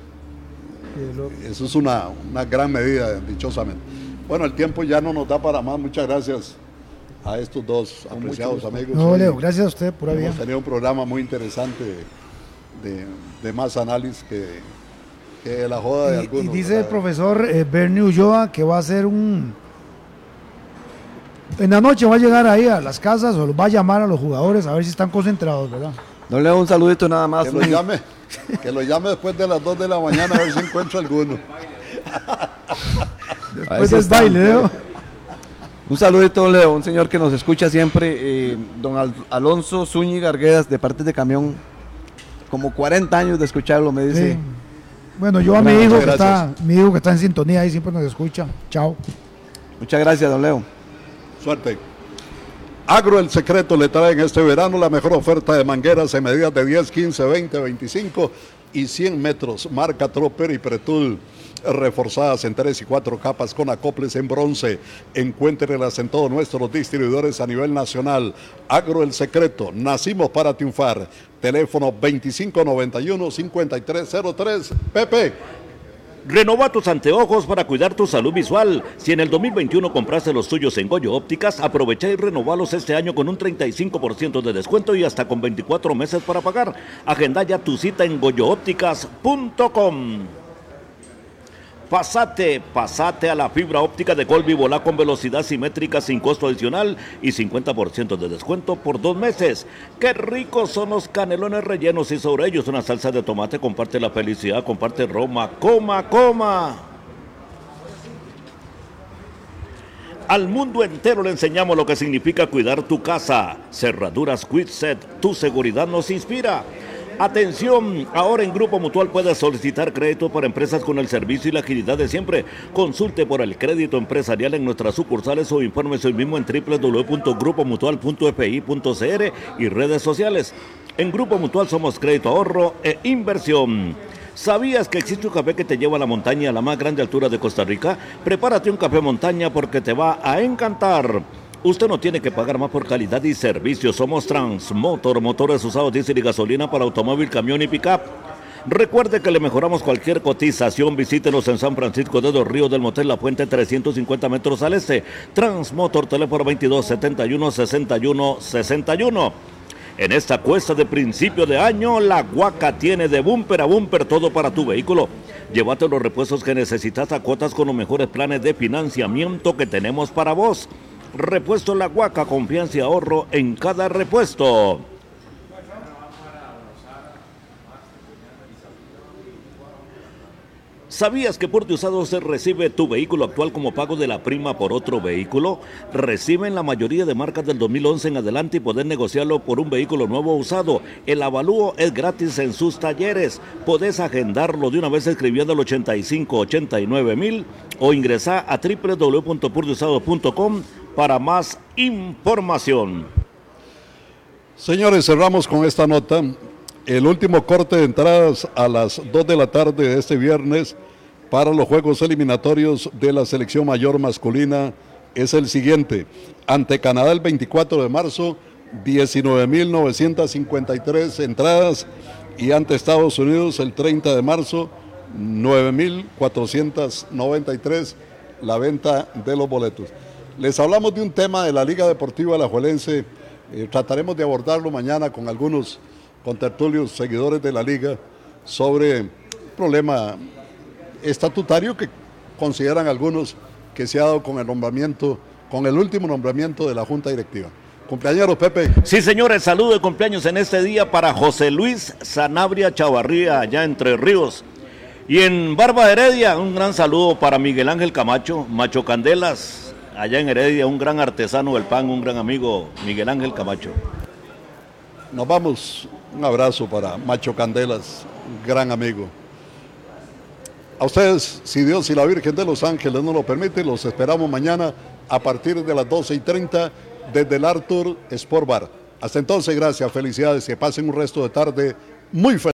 eso es una, una gran medida, dichosamente. Bueno, el tiempo ya no nos da para más. Muchas gracias a estos dos apreciados amigos. No, Leo, gracias a usted, pura vida. Hemos tenido un programa muy interesante de, de más análisis que, que la joda de Y- algunos. Y, dice el profesor eh, Bernie Ulloa que va a hacer un... En la noche va a llegar ahí a las casas o los va a llamar a los jugadores a ver si están concentrados, ¿verdad? No le un saludito nada más. Que lo llame, que lo llame después de las 2 de la mañana a ver si encuentra alguno. Ahí Pues sí el está. baile, Leo. Un saludito, Leo, un señor que nos escucha siempre, eh, don Al- Alonso Zúñiga Arguedas, de parte de Camión. Como 40 años de escucharlo, me dice. Sí. Bueno, yo a mi hijo, que está, mi hijo que está en sintonía ahí siempre nos escucha. Chao. Muchas gracias, don Leo. Suerte. Agro El Secreto le trae en este verano la mejor oferta de mangueras en medidas de 10, 15, 20, 25 y 100 metros. Marca Tropper y Pretul. Reforzadas en 3 y 4 capas con acoples en bronce. Encuéntrelas en todos nuestros distribuidores a nivel nacional. Agro El Secreto. Nacimos para triunfar. Teléfono 2591-5303. Pepe. Renova tus anteojos para cuidar tu salud visual. Si en el 2021 compraste los tuyos en Goyo Ópticas, aprovecha y renovalos este año con un 35% de descuento y hasta con 24 meses para pagar. Agenda ya tu cita en goyoópticas.com. Pasate, pasate a la fibra óptica de Colby Volá con velocidad simétrica sin costo adicional y 50% de descuento por dos meses. Qué ricos son los canelones rellenos y sobre ellos una salsa de tomate. Comparte la felicidad, comparte Roma. Coma, coma. Al mundo entero le enseñamos lo que significa cuidar tu casa. Cerraduras Quitset, tu seguridad nos inspira. Atención, ahora en Grupo Mutual puedes solicitar crédito para empresas con el servicio y la agilidad de siempre. Consulte por el crédito empresarial en nuestras sucursales o infórmese hoy mismo en www.grupomutual.fi.cr y redes sociales. En Grupo Mutual somos crédito ahorro e inversión. ¿Sabías que existe un café que te lleva a la montaña a la más grande altura de Costa Rica? Prepárate un café montaña porque te va a encantar. Usted no tiene que pagar más por calidad y servicio. Somos Transmotor, motores usados diésel y gasolina para automóvil, camión y pickup. Recuerde que le mejoramos cualquier cotización. Visítenos en San Francisco de los Ríos del Motel La Fuente, 350 metros al este. Transmotor, teléfono 22 71 61 61. En esta cuesta de principio de año, la Guaca tiene de bumper a bumper todo para tu vehículo. Llévate los repuestos que necesitas a cuotas con los mejores planes de financiamiento que tenemos para vos. Repuesto La Guaca, confianza y ahorro en cada repuesto. ¿Sabías que por usado se recibe tu vehículo actual como pago de la prima por otro vehículo? Reciben la mayoría de marcas del 2011 en adelante y poder negociarlo por un vehículo nuevo usado. El avalúo es gratis en sus talleres. Podés agendarlo de una vez escribiendo al 85 89 mil o ingresar a www.purdeusado.com para más información. Señores, cerramos con esta nota. El último corte de entradas a las 2 de la tarde de este viernes para los juegos eliminatorios de la selección mayor masculina es el siguiente. Ante Canadá el 24 de marzo, 19.953 entradas y ante Estados Unidos el 30 de marzo, 9.493 la venta de los boletos. Les hablamos de un tema de la Liga Deportiva Alajuelense. Eh, trataremos de abordarlo mañana con algunos contertulios seguidores de la liga sobre el problema estatutario que consideran algunos que se ha dado con el nombramiento, con el último nombramiento de la Junta Directiva. Cumpleaños, Pepe. Sí, señores, saludo de cumpleaños en este día para José Luis Sanabria Chavarría, allá entre Ríos. Y en Barba Heredia, un gran saludo para Miguel Ángel Camacho, Macho Candelas, allá en Heredia, un gran artesano del pan, un gran amigo, Miguel Ángel Camacho. Nos vamos un abrazo para Macho Candelas, gran amigo. A ustedes, si Dios y la Virgen de los Ángeles no lo permiten, los esperamos mañana a partir de las 12 y 30 desde el Arthur Sport Bar. Hasta entonces, gracias, felicidades, que pasen un resto de tarde muy feliz.